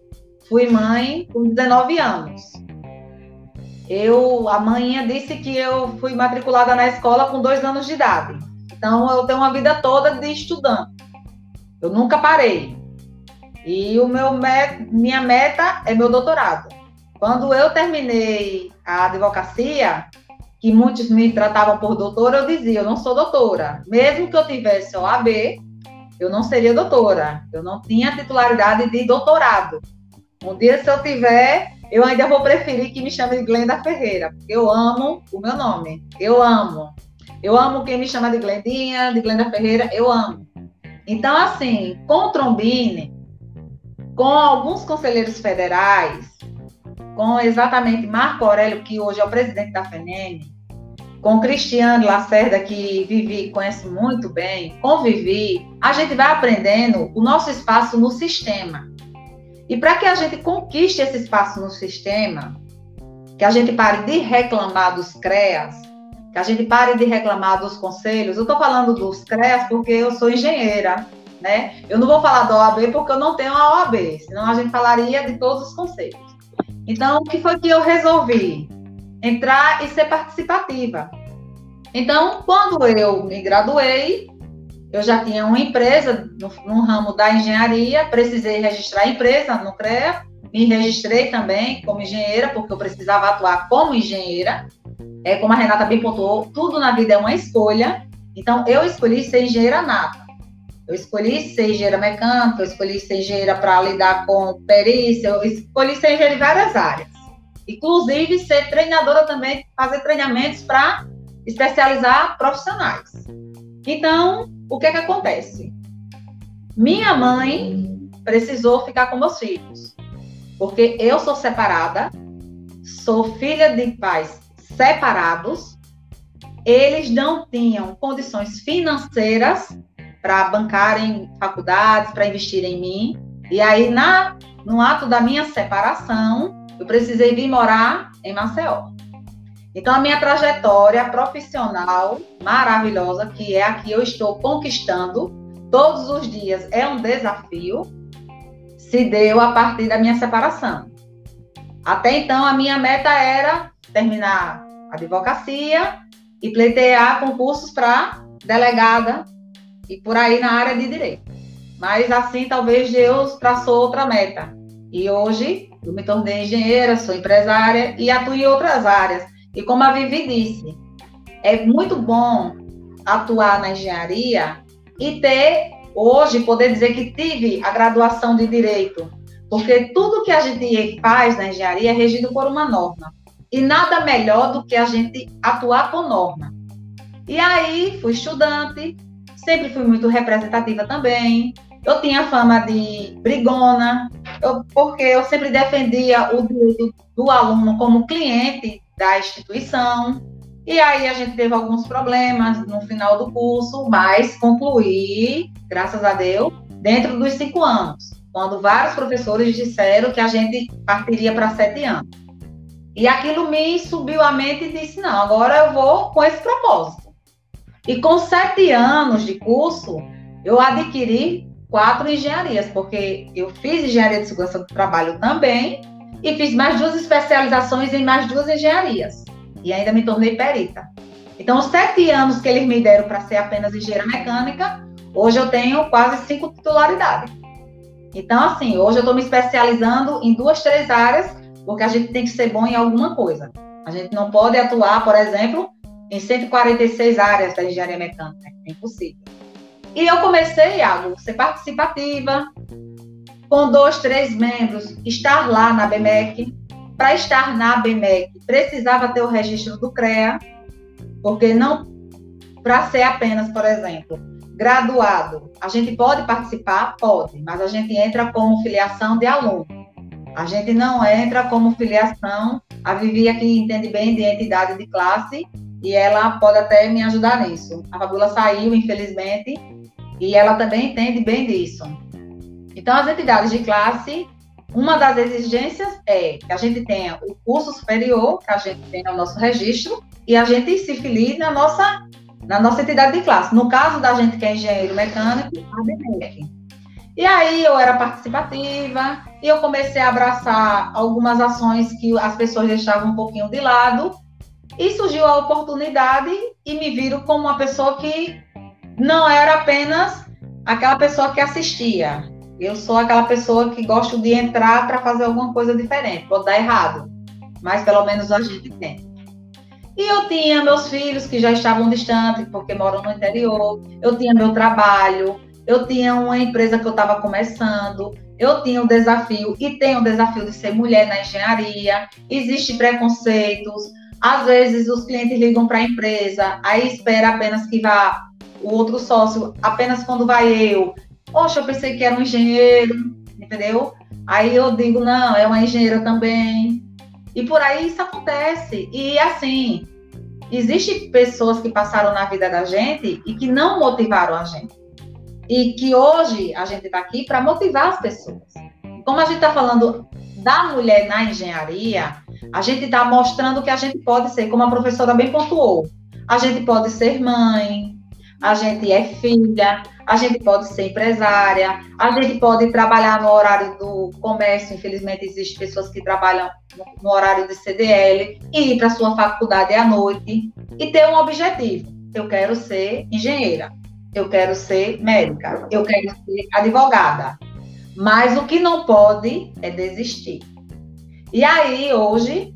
fui mãe com 19 anos. Eu, a mãe disse que eu fui matriculada na escola com dois anos de idade. Então, eu tenho uma vida toda de estudante. Eu nunca parei. E o meu minha meta é meu doutorado. Quando eu terminei a advocacia, que muitos me tratavam por doutora, eu dizia, eu não sou doutora. Mesmo que eu tivesse OAB, eu não seria doutora. Eu não tinha titularidade de doutorado. Um dia, se eu tiver, eu ainda vou preferir que me chame de Glenda Ferreira, porque eu amo o meu nome. Eu amo. Eu amo quem me chama de Glendinha, de Glenda Ferreira, eu amo. Então, assim, com trombine, com alguns conselheiros federais, com exatamente Marco Aurélio, que hoje é o presidente da FENEM, com Cristiane Lacerda, que Vivi conhece muito bem, com Vivi, a gente vai aprendendo o nosso espaço no sistema. E para que a gente conquiste esse espaço no sistema, que a gente pare de reclamar dos CREAS, que a gente pare de reclamar dos conselhos. Eu estou falando dos CREAS porque eu sou engenheira, né? Eu não vou falar da OAB porque eu não tenho a OAB, senão a gente falaria de todos os conselhos. Então, o que foi que eu resolvi? Entrar e ser participativa. Então, quando eu me graduei, eu já tinha uma empresa no, no ramo da engenharia, precisei registrar a empresa no CREA, me registrei também como engenheira, porque eu precisava atuar como engenheira. É, como a Renata bem pontuou, tudo na vida é uma escolha. Então, eu escolhi ser engenheira nata. Eu escolhi ser engenheira mecânica, eu escolhi ser engenheira para lidar com perícia, eu escolhi ser engenheira em várias áreas. Inclusive, ser treinadora também, fazer treinamentos para especializar profissionais. Então, o que é que acontece? Minha mãe precisou ficar com meus filhos, porque eu sou separada, sou filha de pais separados, eles não tinham condições financeiras para bancarem faculdades, para investir em mim. E aí, na, no ato da minha separação, eu precisei vir morar em Maceió. Então, a minha trajetória profissional maravilhosa, que é a que eu estou conquistando todos os dias, é um desafio, se deu a partir da minha separação. Até então, a minha meta era terminar advocacia e pleitear concursos para delegada e por aí na área de direito. Mas assim, talvez Deus traçou outra meta. E hoje eu me tornei engenheira, sou empresária e atuo em outras áreas. E como a Vivi disse, é muito bom atuar na engenharia e ter hoje poder dizer que tive a graduação de direito, porque tudo que a gente faz na engenharia é regido por uma norma. E nada melhor do que a gente atuar com norma. E aí, fui estudante, sempre fui muito representativa também. Eu tinha fama de brigona, eu, porque eu sempre defendia o direito do aluno como cliente da instituição. E aí a gente teve alguns problemas no final do curso, mas concluí, graças a Deus, dentro dos cinco anos, quando vários professores disseram que a gente partiria para sete anos. E aquilo me subiu à mente e disse: não, agora eu vou com esse propósito. E com sete anos de curso, eu adquiri quatro engenharias, porque eu fiz engenharia de segurança do trabalho também e fiz mais duas especializações em mais duas engenharias. E ainda me tornei perita. Então, os sete anos que eles me deram para ser apenas engenheira mecânica, hoje eu tenho quase cinco titularidades. Então, assim, hoje eu estou me especializando em duas, três áreas porque a gente tem que ser bom em alguma coisa. A gente não pode atuar, por exemplo, em 146 áreas da engenharia mecânica. É impossível. E eu comecei, Iago, ser participativa, com dois, três membros, estar lá na BMEC. Para estar na BMEC, precisava ter o registro do CREA, porque não para ser apenas, por exemplo, graduado, a gente pode participar? Pode, mas a gente entra como filiação de aluno. A gente não entra como filiação. A Vivi aqui entende bem de entidade de classe e ela pode até me ajudar nisso. A Fabiola saiu, infelizmente, e ela também entende bem disso. Então, as entidades de classe, uma das exigências é que a gente tenha o curso superior, que a gente tenha o nosso registro, e a gente se filie na nossa, na nossa entidade de classe. No caso da gente que é engenheiro mecânico, a BMEC. E aí eu era participativa e eu comecei a abraçar algumas ações que as pessoas deixavam um pouquinho de lado. E surgiu a oportunidade e me viram como uma pessoa que não era apenas aquela pessoa que assistia. Eu sou aquela pessoa que gosto de entrar para fazer alguma coisa diferente. Pode dar errado, mas pelo menos a gente tem. E eu tinha meus filhos que já estavam distantes, porque moram no interior. Eu tinha meu trabalho eu tinha uma empresa que eu estava começando, eu tinha o um desafio e tenho o desafio de ser mulher na engenharia, existem preconceitos, às vezes os clientes ligam para a empresa, aí espera apenas que vá o outro sócio, apenas quando vai eu. Poxa, eu pensei que era um engenheiro, entendeu? Aí eu digo, não, é uma engenheira também. E por aí isso acontece. E assim, Existem pessoas que passaram na vida da gente e que não motivaram a gente. E que hoje a gente está aqui para motivar as pessoas. Como a gente está falando da mulher na engenharia, a gente está mostrando que a gente pode ser, como a professora bem pontuou, a gente pode ser mãe, a gente é filha, a gente pode ser empresária, a gente pode trabalhar no horário do comércio, infelizmente existem pessoas que trabalham no horário de CDL, e ir para sua faculdade à noite e ter um objetivo. Eu quero ser engenheira, eu quero ser médica, eu quero ser advogada. Mas o que não pode é desistir. E aí, hoje,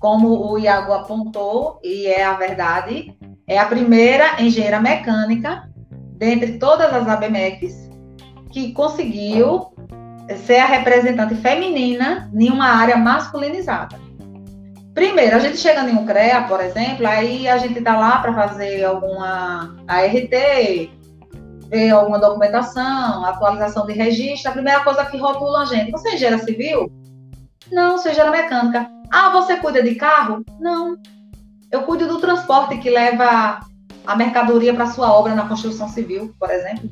como o Iago apontou, e é a verdade, é a primeira engenheira mecânica, dentre todas as ABMECs, que conseguiu ser a representante feminina em uma área masculinizada. Primeiro, a gente chegando em um CREA, por exemplo, aí a gente está lá para fazer alguma ART, ver alguma documentação, atualização de registro. A primeira coisa que rotulam a gente, você é engenheira civil? Não, sou engenheira mecânica. Ah, você cuida de carro? Não. Eu cuido do transporte que leva a mercadoria para sua obra na construção civil, por exemplo.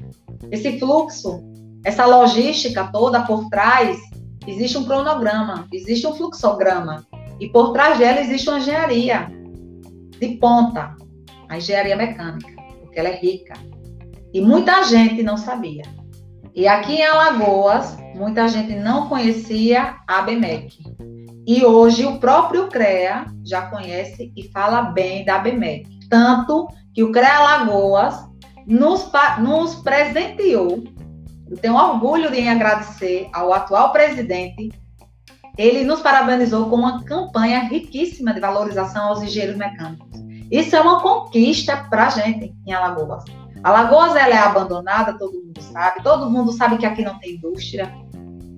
Esse fluxo, essa logística toda por trás, existe um cronograma, existe um fluxograma. E por trás dela existe uma engenharia de ponta, a engenharia mecânica, porque ela é rica. E muita gente não sabia. E aqui em Alagoas, muita gente não conhecia a ABMEC. E hoje o próprio CREA já conhece e fala bem da ABMEC. Tanto que o CREA Alagoas nos, nos presenteou. Eu tenho orgulho de agradecer ao atual presidente. Ele nos parabenizou com uma campanha riquíssima de valorização aos engenheiros mecânicos. Isso é uma conquista para a gente em Alagoas. Alagoas ela é abandonada, todo mundo sabe. Todo mundo sabe que aqui não tem indústria.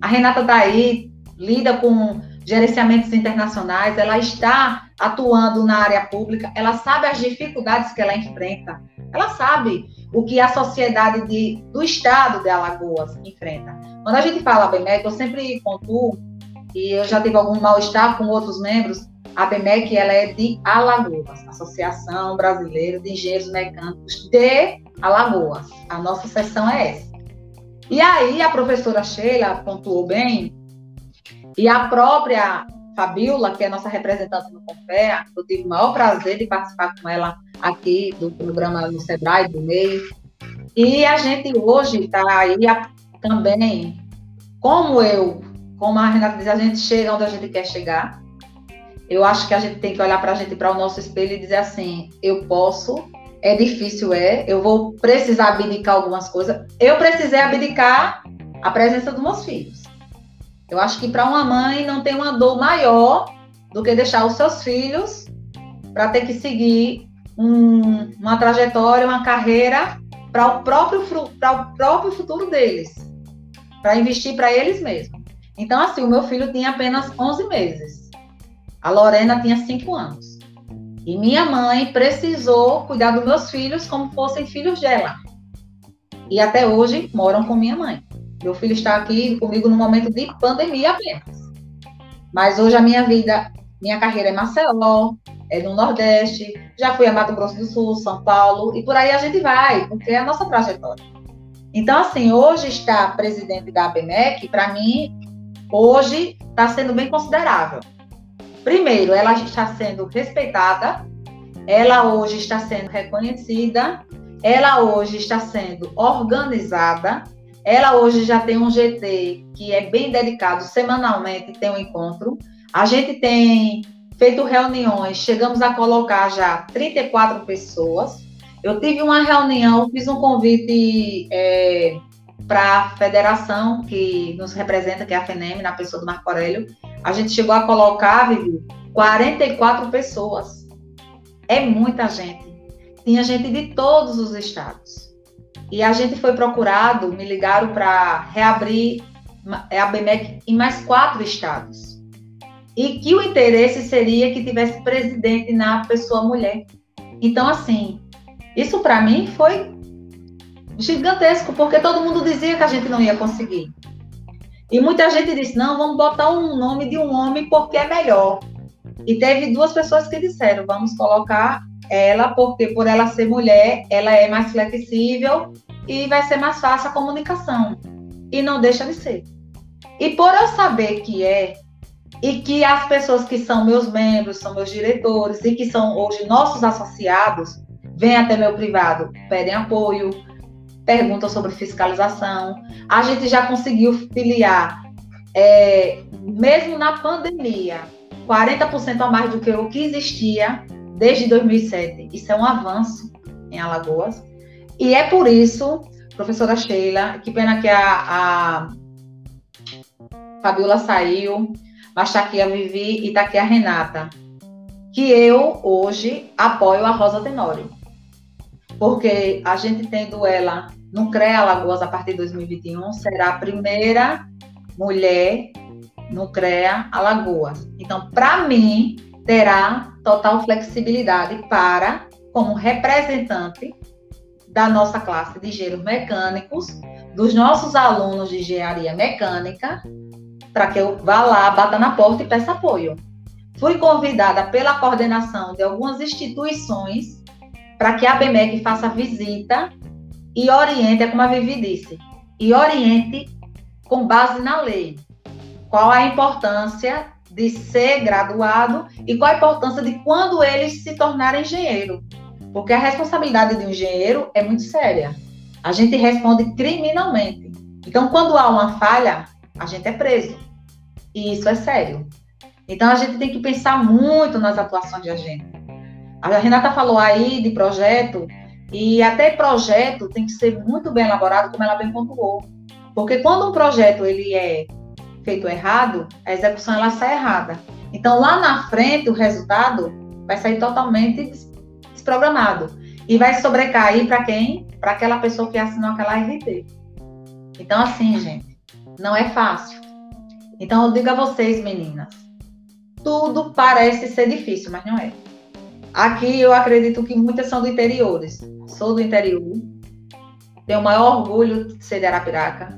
A Renata está aí, lida com gerenciamentos internacionais, ela está atuando na área pública, ela sabe as dificuldades que ela enfrenta, ela sabe o que a sociedade de, do estado de Alagoas enfrenta. Quando a gente fala BMEC, eu sempre pontuo, e eu já tive algum mal-estar com outros membros, a BMEC ela é de Alagoas, Associação Brasileira de Engenheiros Mecânicos de Alagoas. A nossa seção é essa. E aí a professora Sheila pontuou bem e a própria Fabiola, que é nossa representante no Confea, eu tive o maior prazer de participar com ela aqui do programa no Sebrae, do MEI. E a gente hoje está aí também, como eu, como a Renata diz, a gente chega onde a gente quer chegar. Eu acho que a gente tem que olhar para a gente, para o nosso espelho e dizer assim: eu posso, é difícil, é, eu vou precisar abdicar algumas coisas. Eu precisei abdicar a presença dos meus filhos. Eu acho que para uma mãe não tem uma dor maior do que deixar os seus filhos para ter que seguir um, uma trajetória, uma carreira para o próprio para o próprio futuro deles, para investir para eles mesmos. Então assim, o meu filho tinha apenas 11 meses. A Lorena tinha 5 anos. E minha mãe precisou cuidar dos meus filhos como fossem filhos dela. E até hoje moram com minha mãe. Meu filho está aqui comigo no momento de pandemia apenas. Mas hoje a minha vida, minha carreira é Maceió, é no Nordeste, já fui a Mato Grosso do Sul, São Paulo, e por aí a gente vai, porque é a nossa trajetória. Então, assim, hoje está presidente da ABMEC, para mim, hoje está sendo bem considerável. Primeiro, ela está sendo respeitada, ela hoje está sendo reconhecida, ela hoje está sendo organizada, ela hoje já tem um GT que é bem dedicado, semanalmente tem um encontro. A gente tem feito reuniões, chegamos a colocar já 34 pessoas. Eu tive uma reunião, fiz um convite é, para a federação que nos representa, que é a FENEM, na pessoa do Marco Aurélio. A gente chegou a colocar, Vivi, 44 pessoas. É muita gente. Tinha gente de todos os estados. E a gente foi procurado, me ligaram para reabrir é a BMEC em mais quatro estados. E que o interesse seria que tivesse presidente na pessoa mulher. Então, assim, isso para mim foi gigantesco, porque todo mundo dizia que a gente não ia conseguir. E muita gente disse: não, vamos botar um nome de um homem porque é melhor. E teve duas pessoas que disseram: vamos colocar ela, porque por ela ser mulher, ela é mais flexível e vai ser mais fácil a comunicação. E não deixa de ser. E por eu saber que é, e que as pessoas que são meus membros, são meus diretores e que são hoje nossos associados, vêm até meu privado, pedem apoio, perguntam sobre fiscalização. A gente já conseguiu filiar, é, mesmo na pandemia, 40% a mais do que o que existia desde 2007. Isso é um avanço em Alagoas. E é por isso, professora Sheila, que pena que a, a Fabiola saiu, mas está aqui a Vivi e está aqui a Renata, que eu hoje apoio a Rosa Tenório. Porque a gente tendo ela no CREA Alagoas a partir de 2021, será a primeira mulher no CREA Alagoas. Então, para mim, terá total flexibilidade para, como representante da nossa classe de engenheiros mecânicos, dos nossos alunos de engenharia mecânica, para que eu vá lá, bata na porta e peça apoio. Fui convidada pela coordenação de algumas instituições para que a BMEC faça visita e oriente, é como a Vivi disse, e oriente com base na lei. Qual a importância de ser graduado e qual a importância de quando eles se tornarem engenheiro. Porque a responsabilidade de um engenheiro é muito séria. A gente responde criminalmente. Então, quando há uma falha, a gente é preso. E isso é sério. Então, a gente tem que pensar muito nas atuações de agente. A Renata falou aí de projeto, e até projeto tem que ser muito bem elaborado, como ela bem pontuou. Porque quando um projeto ele é feito errado, a execução ela sai errada. Então, lá na frente, o resultado vai sair totalmente desprogramado. E vai sobrecair para quem? Para aquela pessoa que assinou aquela RT. Então, assim, gente, não é fácil. Então, eu digo a vocês, meninas, tudo parece ser difícil, mas não é. Aqui eu acredito que muitas são do interiores. Sou do interior. Tenho o maior orgulho de ser de Arapiraca.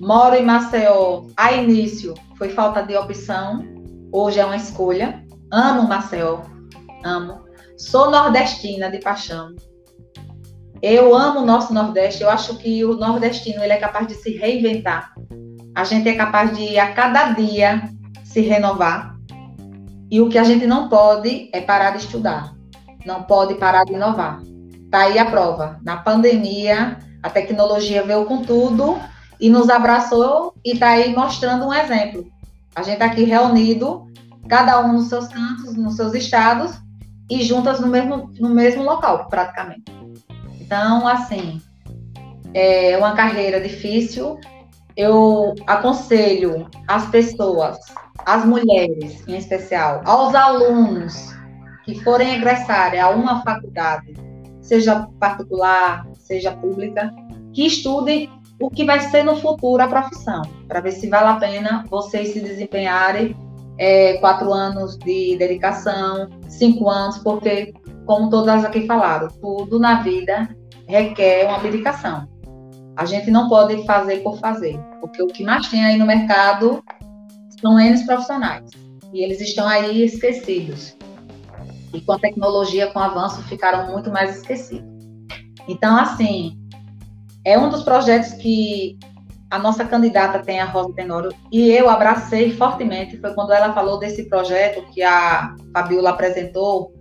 Moro em Maceió. A início foi falta de opção. Hoje é uma escolha. Amo Maceió. Amo. Sou nordestina de paixão. Eu amo o nosso Nordeste. Eu acho que o nordestino ele é capaz de se reinventar. A gente é capaz de a cada dia se renovar. E o que a gente não pode é parar de estudar. Não pode parar de inovar. Tá aí a prova. Na pandemia, a tecnologia veio com tudo e nos abraçou e está aí mostrando um exemplo. A gente está aqui reunido, cada um nos seus cantos, nos seus estados e juntas no mesmo, no mesmo local, praticamente. Então, assim, é uma carreira difícil. Eu aconselho as pessoas, as mulheres em especial, aos alunos que forem egressarem a uma faculdade, seja particular, seja pública, que estudem o que vai ser no futuro a profissão, para ver se vale a pena vocês se desempenharem é, quatro anos de dedicação, cinco anos, porque, como todas aqui falaram, tudo na vida requer uma dedicação. A gente não pode fazer por fazer, porque o que mais tem aí no mercado são N profissionais, e eles estão aí esquecidos. E com a tecnologia, com o avanço, ficaram muito mais esquecidos. Então, assim, é um dos projetos que a nossa candidata tem, a Rosa Tenório, e eu abracei fortemente. Foi quando ela falou desse projeto que a Fabiola apresentou,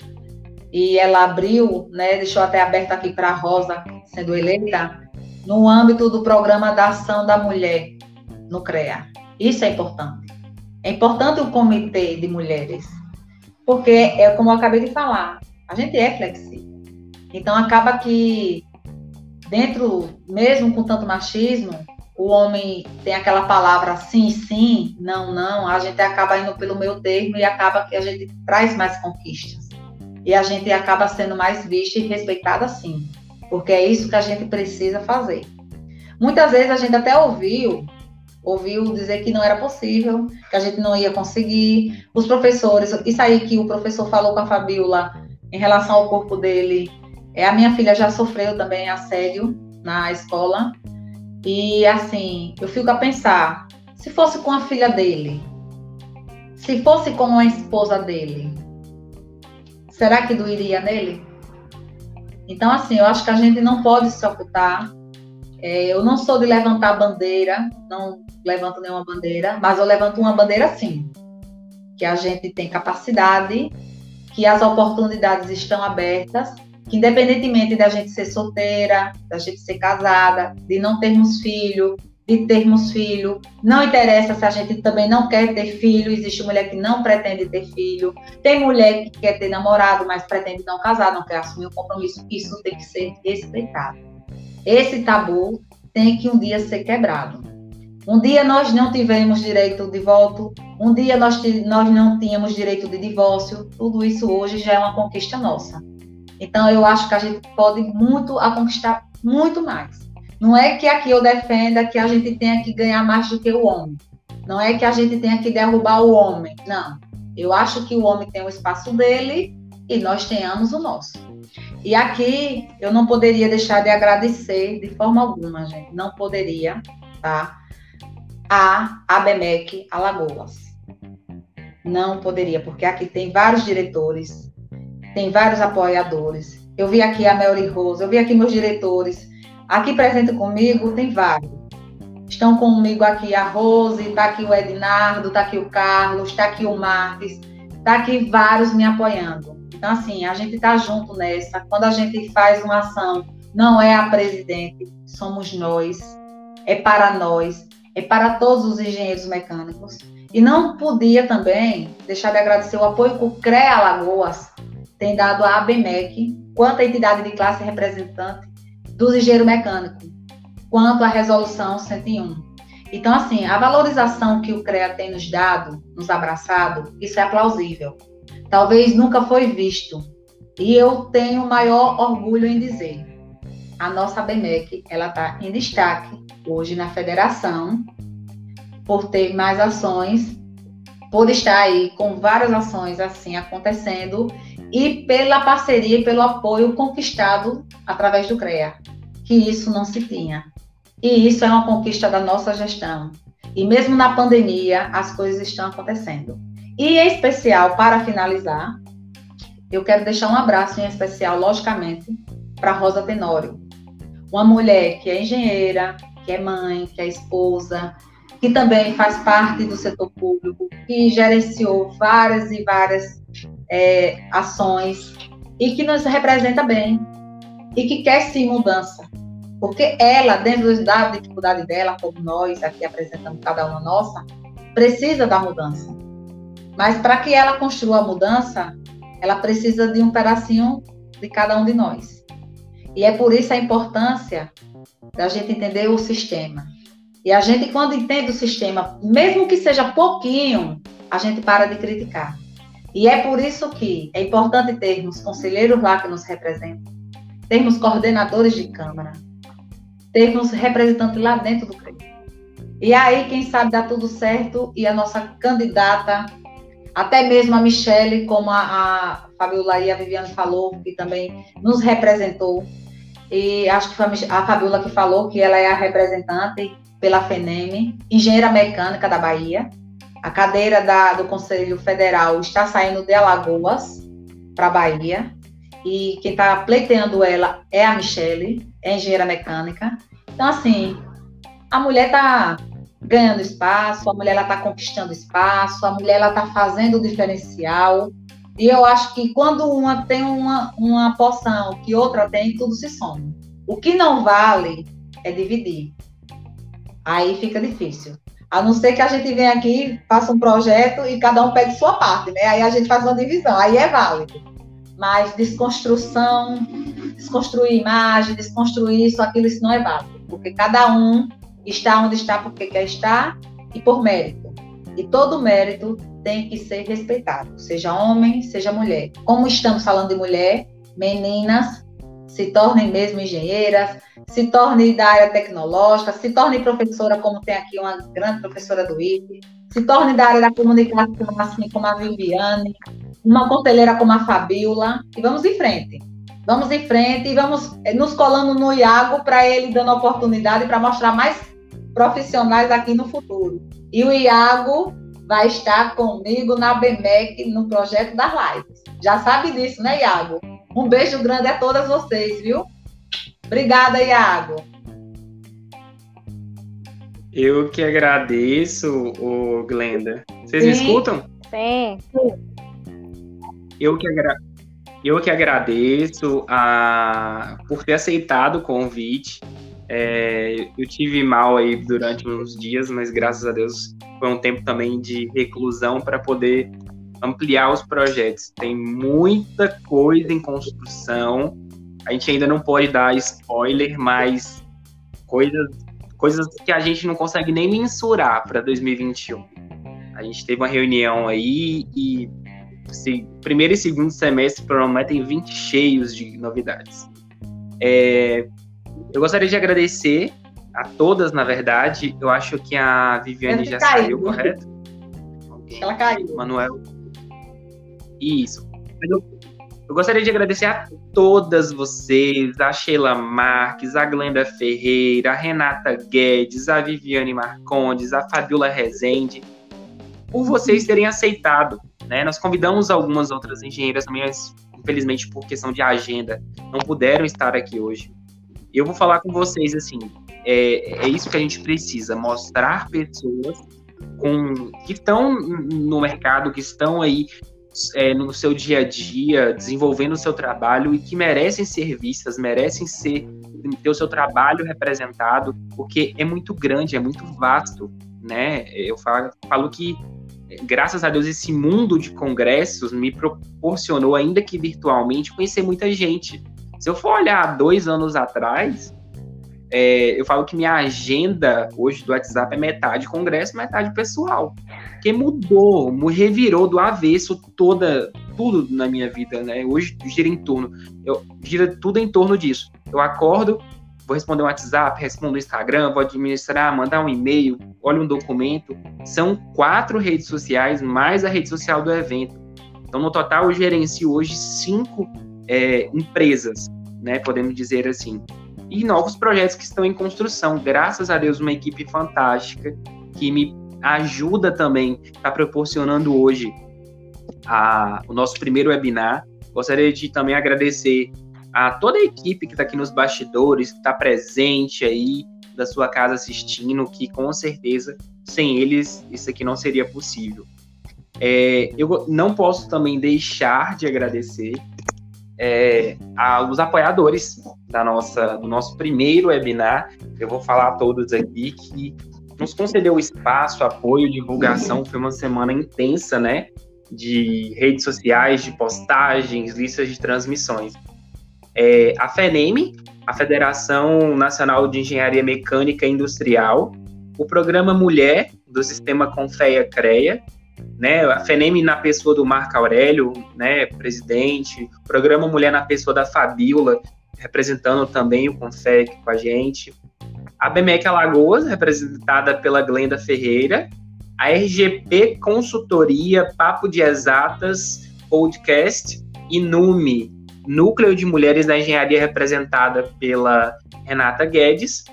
e ela abriu, né, deixou até aberto aqui para a Rosa, sendo eleita, no âmbito do Programa da Ação da Mulher no CREA. Isso é importante. É importante o comitê de mulheres, porque, é como eu acabei de falar, a gente é flexível. Então, acaba que dentro, mesmo com tanto machismo, o homem tem aquela palavra sim, sim, não, não, a gente acaba indo pelo meu termo e acaba que a gente traz mais conquistas. E a gente acaba sendo mais vista e respeitada sim, porque é isso que a gente precisa fazer. Muitas vezes a gente até ouviu, ouviu dizer que não era possível, que a gente não ia conseguir. Os professores, isso aí que o professor falou com a Fabiola em relação ao corpo dele, é, a minha filha já sofreu também assédio na escola. E assim, eu fico a pensar, se fosse com a filha dele, se fosse com a esposa dele, será que doeria nele? Então, assim, eu acho que a gente não pode se ocultar. É, eu não sou de levantar bandeira, não levanto nenhuma bandeira, mas eu levanto uma bandeira sim, que a gente tem capacidade, que as oportunidades estão abertas, que independentemente da gente ser solteira, da gente ser casada, de não termos filho, de termos filho. Não interessa se a gente também não quer ter filho, existe mulher que não pretende ter filho, tem mulher que quer ter namorado, mas pretende não casar, não quer assumir o compromisso. Isso tem que ser respeitado. Esse tabu tem que um dia ser quebrado. Um dia nós não tivemos direito de voto, um dia nós, nós não tínhamos direito de divórcio, tudo isso hoje já é uma conquista nossa. Então eu acho que a gente pode muito a conquistar muito mais. Não é que aqui eu defenda que a gente tenha que ganhar mais do que o homem. Não é que a gente tenha que derrubar o homem. Não. Eu acho que o homem tem o espaço dele e nós tenhamos o nosso. E aqui eu não poderia deixar de agradecer de forma alguma, gente. Não poderia, tá? A ABMEC Alagoas. Não poderia, porque aqui tem vários diretores, tem vários apoiadores. Eu vi aqui a Melly Rose, eu vi aqui meus diretores Aqui presente comigo tem vários. Estão comigo aqui a Rose, está aqui o Ednardo, está aqui o Carlos, está aqui o Marques, está aqui vários me apoiando. Então, assim, a gente está junto nessa. Quando a gente faz uma ação, não é a presidente, somos nós, é para nós, é para todos os engenheiros mecânicos. E não podia também deixar de agradecer o apoio que o CREA Alagoas tem dado à ABMEC, quanto a entidade de classe representante do engenheiro mecânico, quanto à resolução 101. Então, assim, a valorização que o CREA tem nos dado, nos abraçado, isso é plausível. Talvez nunca foi visto. E eu tenho maior orgulho em dizer, a nossa BMEC, ela está em destaque hoje na federação, por ter mais ações, por estar aí com várias ações assim acontecendo e pela parceria e pelo apoio conquistado através do CREA, que isso não se tinha. E isso é uma conquista da nossa gestão. E mesmo na pandemia, as coisas estão acontecendo. E em especial, para finalizar, eu quero deixar um abraço em especial, logicamente, para Rosa Tenório, uma mulher que é engenheira, que é mãe, que é esposa, que também faz parte do setor público, que gerenciou várias e várias é, ações e que nos representa bem e que quer sim mudança. Porque ela, dentro da dificuldade dela, como nós aqui apresentamos cada uma nossa, precisa da mudança. Mas para que ela construa a mudança, ela precisa de um pedacinho de cada um de nós. E é por isso a importância da gente entender o sistema. E a gente, quando entende o sistema, mesmo que seja pouquinho, a gente para de criticar. E é por isso que é importante termos conselheiros lá que nos representam, termos coordenadores de Câmara, termos representantes lá dentro do CREI. E aí, quem sabe, dá tudo certo e a nossa candidata, até mesmo a Michele, como a, a Fabiola e a Viviane falou, que também nos representou, e acho que foi a Fabiola que falou que ela é a representante pela FENEM, engenheira mecânica da Bahia, a cadeira da, do Conselho Federal está saindo de Alagoas para Bahia. E quem está pleiteando ela é a Michele, é engenheira mecânica. Então, assim, a mulher está ganhando espaço, a mulher está conquistando espaço, a mulher está fazendo o diferencial. E eu acho que quando uma tem uma, uma poção que outra tem, tudo se soma. O que não vale é dividir. Aí fica difícil. A não ser que a gente venha aqui, faça um projeto e cada um pegue sua parte, né? Aí a gente faz uma divisão, aí é válido. Mas desconstrução, desconstruir imagem, desconstruir isso, aquilo, isso não é válido. Porque cada um está onde está porque quer estar e por mérito. E todo mérito tem que ser respeitado, seja homem, seja mulher. Como estamos falando de mulher, meninas, se tornem mesmo engenheiras, se torne da área tecnológica, se torne professora, como tem aqui uma grande professora do IFE, se torne da área da comunicação, assim como a Viviane, uma conselheira como a Fabiola, e vamos em frente. Vamos em frente e vamos eh, nos colando no Iago para ele dando oportunidade para mostrar mais profissionais aqui no futuro. E o Iago vai estar comigo na BMEC no projeto das lives. Já sabe disso, né, Iago? Um beijo grande a todas vocês, viu? Obrigada, Iago. Eu que agradeço, o Glenda. Vocês Sim. me escutam? Sim. Eu que, agra... eu que agradeço a... por ter aceitado o convite. É... Eu tive mal aí durante uns dias, mas graças a Deus foi um tempo também de reclusão para poder ampliar os projetos. Tem muita coisa em construção. A gente ainda não pode dar spoiler, mas coisas coisas que a gente não consegue nem mensurar para 2021. A gente teve uma reunião aí e se, primeiro e segundo semestre prometem 20 cheios de novidades. É, eu gostaria de agradecer a todas, na verdade. Eu acho que a Viviane já caiu. saiu, correto? Ela caiu. Manuel. Isso. Eu eu gostaria de agradecer a todas vocês, a Sheila Marques, a Glenda Ferreira, a Renata Guedes, a Viviane Marcondes, a Fabiola Rezende, por vocês terem aceitado. Né? Nós convidamos algumas outras engenheiras também, mas infelizmente por questão de agenda não puderam estar aqui hoje. Eu vou falar com vocês assim, é, é isso que a gente precisa, mostrar pessoas com, que estão no mercado, que estão aí é, no seu dia a dia, desenvolvendo o seu trabalho e que merecem ser vistas, merecem ser ter o seu trabalho representado, porque é muito grande, é muito vasto, né? Eu falo, falo que graças a Deus esse mundo de congressos me proporcionou, ainda que virtualmente, conhecer muita gente. Se eu for olhar dois anos atrás, é, eu falo que minha agenda hoje do WhatsApp é metade congresso, metade pessoal porque mudou, revirou do avesso toda, tudo na minha vida, né? Hoje gira em torno, eu, gira tudo em torno disso. Eu acordo, vou responder um WhatsApp, respondo o Instagram, vou administrar, mandar um e-mail, olho um documento. São quatro redes sociais, mais a rede social do evento. Então, no total, eu gerencio hoje cinco é, empresas, né? Podemos dizer assim. E novos projetos que estão em construção. Graças a Deus, uma equipe fantástica que me ajuda também, está proporcionando hoje a, o nosso primeiro webinar. Gostaria de também agradecer a toda a equipe que está aqui nos bastidores, que está presente aí da sua casa assistindo, que com certeza sem eles isso aqui não seria possível. É, eu não posso também deixar de agradecer é, aos apoiadores da nossa, do nosso primeiro webinar. Eu vou falar a todos aqui que nos concedeu espaço, apoio, divulgação. Foi uma semana intensa, né? De redes sociais, de postagens, listas de transmissões. É, a FENEM, a Federação Nacional de Engenharia Mecânica Industrial, o programa Mulher do Sistema Confeia CREA, né, a FENEM na pessoa do Marco Aurélio, né, presidente, programa Mulher na pessoa da Fabiola, representando também o Confec com a gente, a BMEC Alagoas, representada pela Glenda Ferreira, a RGP Consultoria, Papo de Exatas, Podcast e NUME, Núcleo de Mulheres da Engenharia, representada pela Renata Guedes,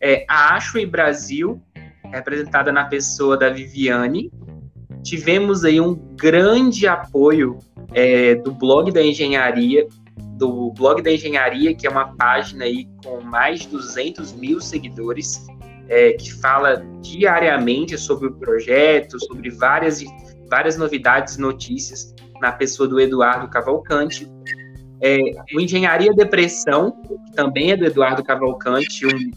é, a Ashway Brasil, representada na pessoa da Viviane. Tivemos aí um grande apoio é, do blog da engenharia, do blog da engenharia, que é uma página aí com mais de 200 mil seguidores, é, que fala diariamente sobre o projeto, sobre várias, várias novidades e notícias na pessoa do Eduardo Cavalcante. É, o Engenharia Depressão, que também é do Eduardo Cavalcante, um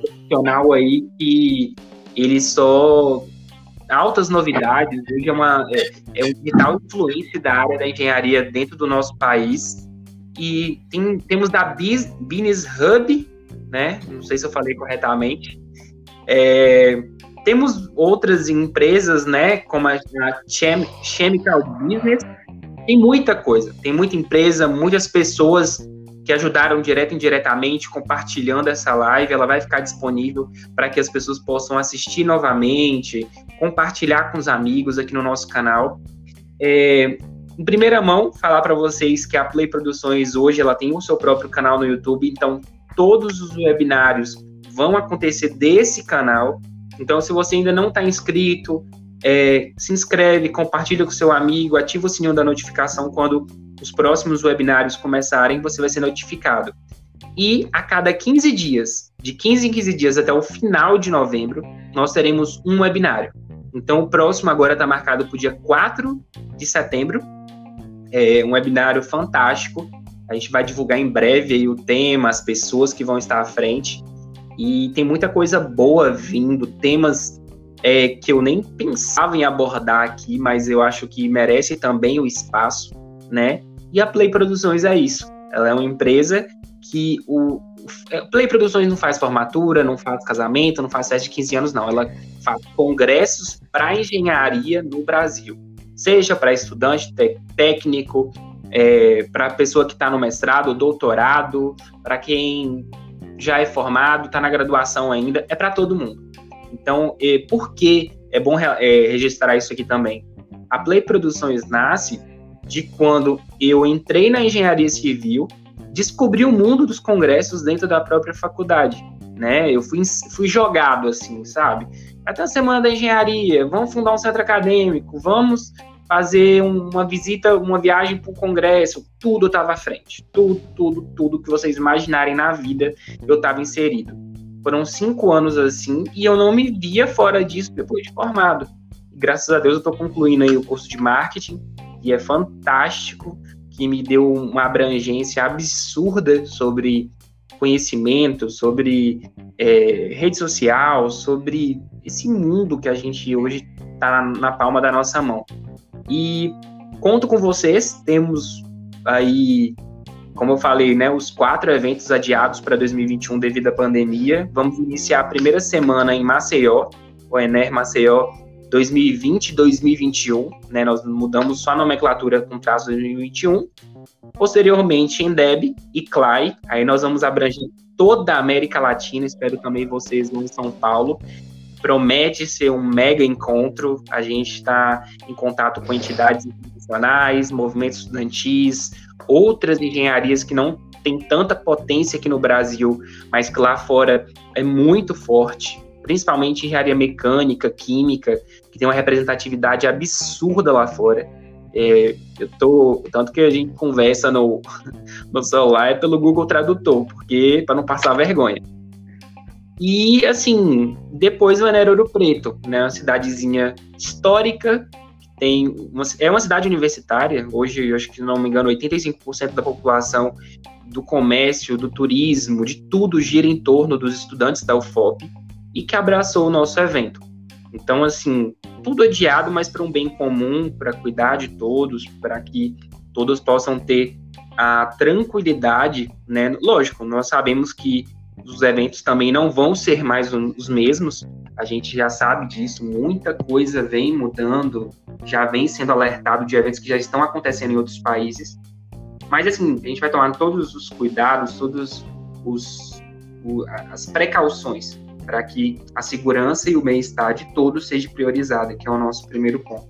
profissional aí que ele só altas novidades, hoje é, uma, é, é um vital influência da área da engenharia dentro do nosso país e tem, temos da Business Hub, né? Não sei se eu falei corretamente. É, temos outras empresas, né? Como a, a Chem, Chemical Business. Tem muita coisa, tem muita empresa, muitas pessoas que ajudaram direto e indiretamente compartilhando essa live. Ela vai ficar disponível para que as pessoas possam assistir novamente, compartilhar com os amigos aqui no nosso canal. É, em primeira mão, falar para vocês que a Play Produções hoje ela tem o seu próprio canal no YouTube, então todos os webinários vão acontecer desse canal. Então, se você ainda não está inscrito, é, se inscreve, compartilha com seu amigo, ativa o sininho da notificação quando os próximos webinários começarem, você vai ser notificado. E a cada 15 dias, de 15 em 15 dias até o final de novembro, nós teremos um webinário. Então, o próximo agora está marcado para o dia 4 de setembro. É um webinário fantástico. A gente vai divulgar em breve aí o tema, as pessoas que vão estar à frente. E tem muita coisa boa vindo, temas é, que eu nem pensava em abordar aqui, mas eu acho que merece também o espaço, né? E a Play Produções é isso. Ela é uma empresa que o, é, Play Produções não faz formatura, não faz casamento, não faz festa de 15 anos, não. Ela faz congressos para engenharia no Brasil. Seja para estudante técnico, é, para pessoa que está no mestrado, doutorado, para quem já é formado, está na graduação ainda, é para todo mundo. Então, é, por que é bom é, registrar isso aqui também? A Play Produções nasce de quando eu entrei na engenharia civil descobri o mundo dos congressos dentro da própria faculdade, né? Eu fui, fui jogado assim, sabe? Até a semana da engenharia, vamos fundar um centro acadêmico, vamos fazer uma visita, uma viagem para o congresso, tudo estava à frente, tudo, tudo, tudo que vocês imaginarem na vida, eu estava inserido. Foram cinco anos assim e eu não me via fora disso depois de formado. graças a Deus eu estou concluindo aí o curso de marketing e é fantástico que me deu uma abrangência absurda sobre conhecimento, sobre é, rede social, sobre esse mundo que a gente hoje está na, na palma da nossa mão. E conto com vocês, temos aí, como eu falei, né, os quatro eventos adiados para 2021 devido à pandemia. Vamos iniciar a primeira semana em Maceió, o Ener Maceió 2020 2021, né? Nós mudamos só a nomenclatura com traço 2021. Posteriormente, em Deb e CLAI, aí nós vamos abranger toda a América Latina, espero também vocês em São Paulo. Promete ser um mega encontro. A gente está em contato com entidades internacionais, movimentos estudantis, outras engenharias que não têm tanta potência aqui no Brasil, mas que lá fora é muito forte principalmente engenharia mecânica, química, que tem uma representatividade absurda lá fora. É, eu tô, tanto que a gente conversa no, no celular é pelo Google Tradutor, porque para não passar vergonha. E assim, depois Vanério Ouro Preto, né, uma cidadezinha histórica, tem uma, é uma cidade universitária, hoje eu acho que não me engano, 85% da população do comércio, do turismo, de tudo gira em torno dos estudantes da UFOP e que abraçou o nosso evento. Então, assim, tudo adiado, mas para um bem comum, para cuidar de todos, para que todos possam ter a tranquilidade, né? Lógico, nós sabemos que os eventos também não vão ser mais os mesmos, a gente já sabe disso, muita coisa vem mudando, já vem sendo alertado de eventos que já estão acontecendo em outros países. Mas, assim, a gente vai tomar todos os cuidados, todos os, as precauções para que a segurança e o bem-estar de todos seja priorizada, que é o nosso primeiro ponto.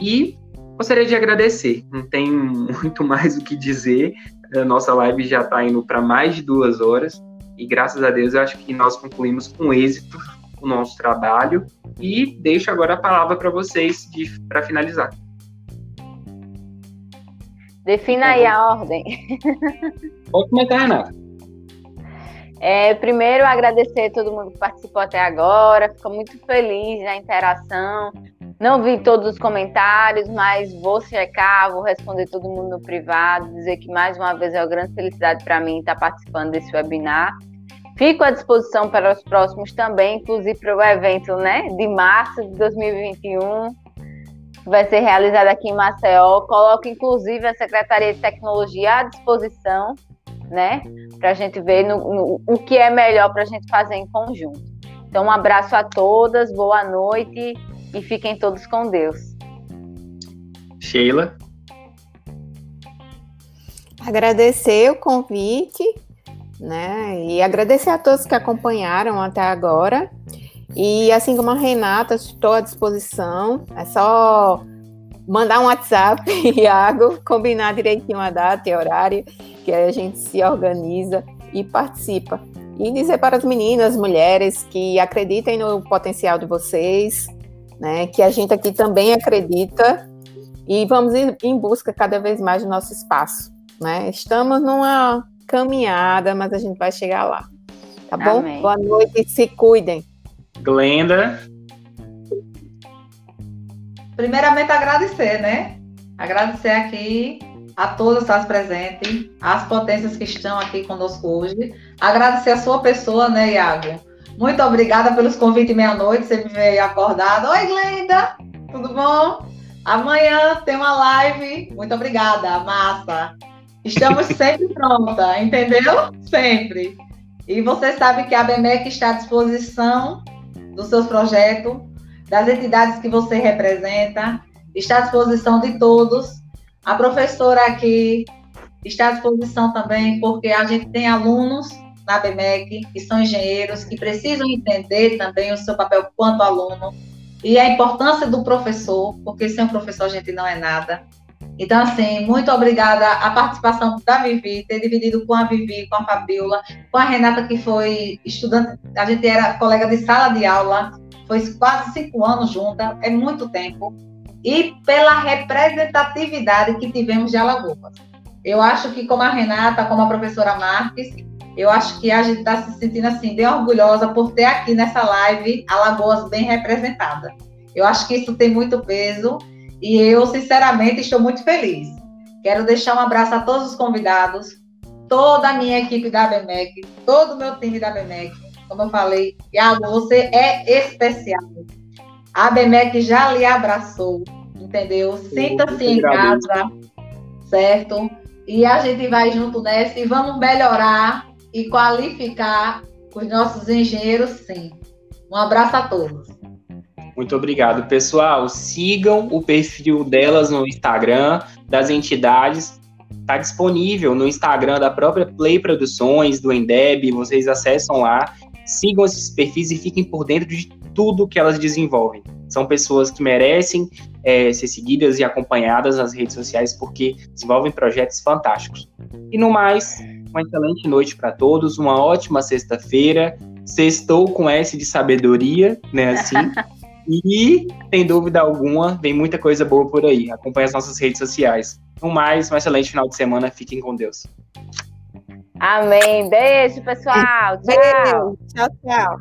E gostaria de agradecer, não tem muito mais o que dizer, a nossa live já está indo para mais de duas horas, e graças a Deus eu acho que nós concluímos com êxito o nosso trabalho, e deixo agora a palavra para vocês para finalizar. Defina aí a ordem. Pode começar, Renata. É, primeiro, agradecer a todo mundo que participou até agora, fico muito feliz na interação. Não vi todos os comentários, mas vou checar, vou responder todo mundo no privado, dizer que mais uma vez é uma grande felicidade para mim estar participando desse webinar. Fico à disposição para os próximos também, inclusive para o evento né, de março de 2021, que vai ser realizado aqui em Maceió. Coloco, inclusive, a Secretaria de Tecnologia à disposição né? Para a gente ver no, no, o que é melhor para a gente fazer em conjunto. Então, um abraço a todas, boa noite e fiquem todos com Deus. Sheila. Agradecer o convite, né? E agradecer a todos que acompanharam até agora. E assim como a Renata, estou à disposição. É só mandar um WhatsApp, Iago, combinar direitinho a data e horário que a gente se organiza e participa. E dizer para as meninas, mulheres, que acreditem no potencial de vocês, né? Que a gente aqui também acredita e vamos em busca cada vez mais do nosso espaço, né? Estamos numa caminhada, mas a gente vai chegar lá. Tá bom? Amém. Boa noite e se cuidem. Glenda. Primeiramente agradecer, né? Agradecer aqui a todas as presentes, as potências que estão aqui conosco hoje. Agradecer a sua pessoa, né, Iago? Muito obrigada pelos convites meia-noite. Você me veio acordado. Oi, Glenda! Tudo bom? Amanhã tem uma live. Muito obrigada, massa. Estamos sempre pronta, entendeu? Sempre. E você sabe que a BMEC está à disposição dos seus projetos, das entidades que você representa, está à disposição de todos. A professora aqui está à disposição também, porque a gente tem alunos na BMEC que são engenheiros, que precisam entender também o seu papel quanto aluno e a importância do professor, porque sem o professor a gente não é nada. Então, assim, muito obrigada a participação da Vivi, ter dividido com a Vivi, com a Fabiola, com a Renata, que foi estudante, a gente era colega de sala de aula, foi quase cinco anos junta, é muito tempo, e pela representatividade que tivemos de Alagoas. Eu acho que, como a Renata, como a professora Marques, eu acho que a gente está se sentindo assim, bem orgulhosa por ter aqui nessa live Alagoas bem representada. Eu acho que isso tem muito peso e eu, sinceramente, estou muito feliz. Quero deixar um abraço a todos os convidados, toda a minha equipe da BMEC, todo o meu time da BMEC. Como eu falei, Iago, você é especial. A BMEC já lhe abraçou, entendeu? Sinta-se em casa, certo? E a gente vai junto nessa e vamos melhorar e qualificar os nossos engenheiros, sim. Um abraço a todos. Muito obrigado, pessoal. Sigam o perfil delas no Instagram, das entidades. Está disponível no Instagram da própria Play Produções, do Endeb. Vocês acessam lá, sigam esses perfis e fiquem por dentro de tudo que elas desenvolvem. São pessoas que merecem é, ser seguidas e acompanhadas nas redes sociais porque desenvolvem projetos fantásticos. E no mais, uma excelente noite para todos, uma ótima sexta-feira. Sextou com S de sabedoria, né? Assim. E, sem dúvida alguma, vem muita coisa boa por aí. Acompanhe as nossas redes sociais. No mais, um excelente final de semana. Fiquem com Deus. Amém. Beijo, pessoal. Tchau. Beijo. Tchau, tchau.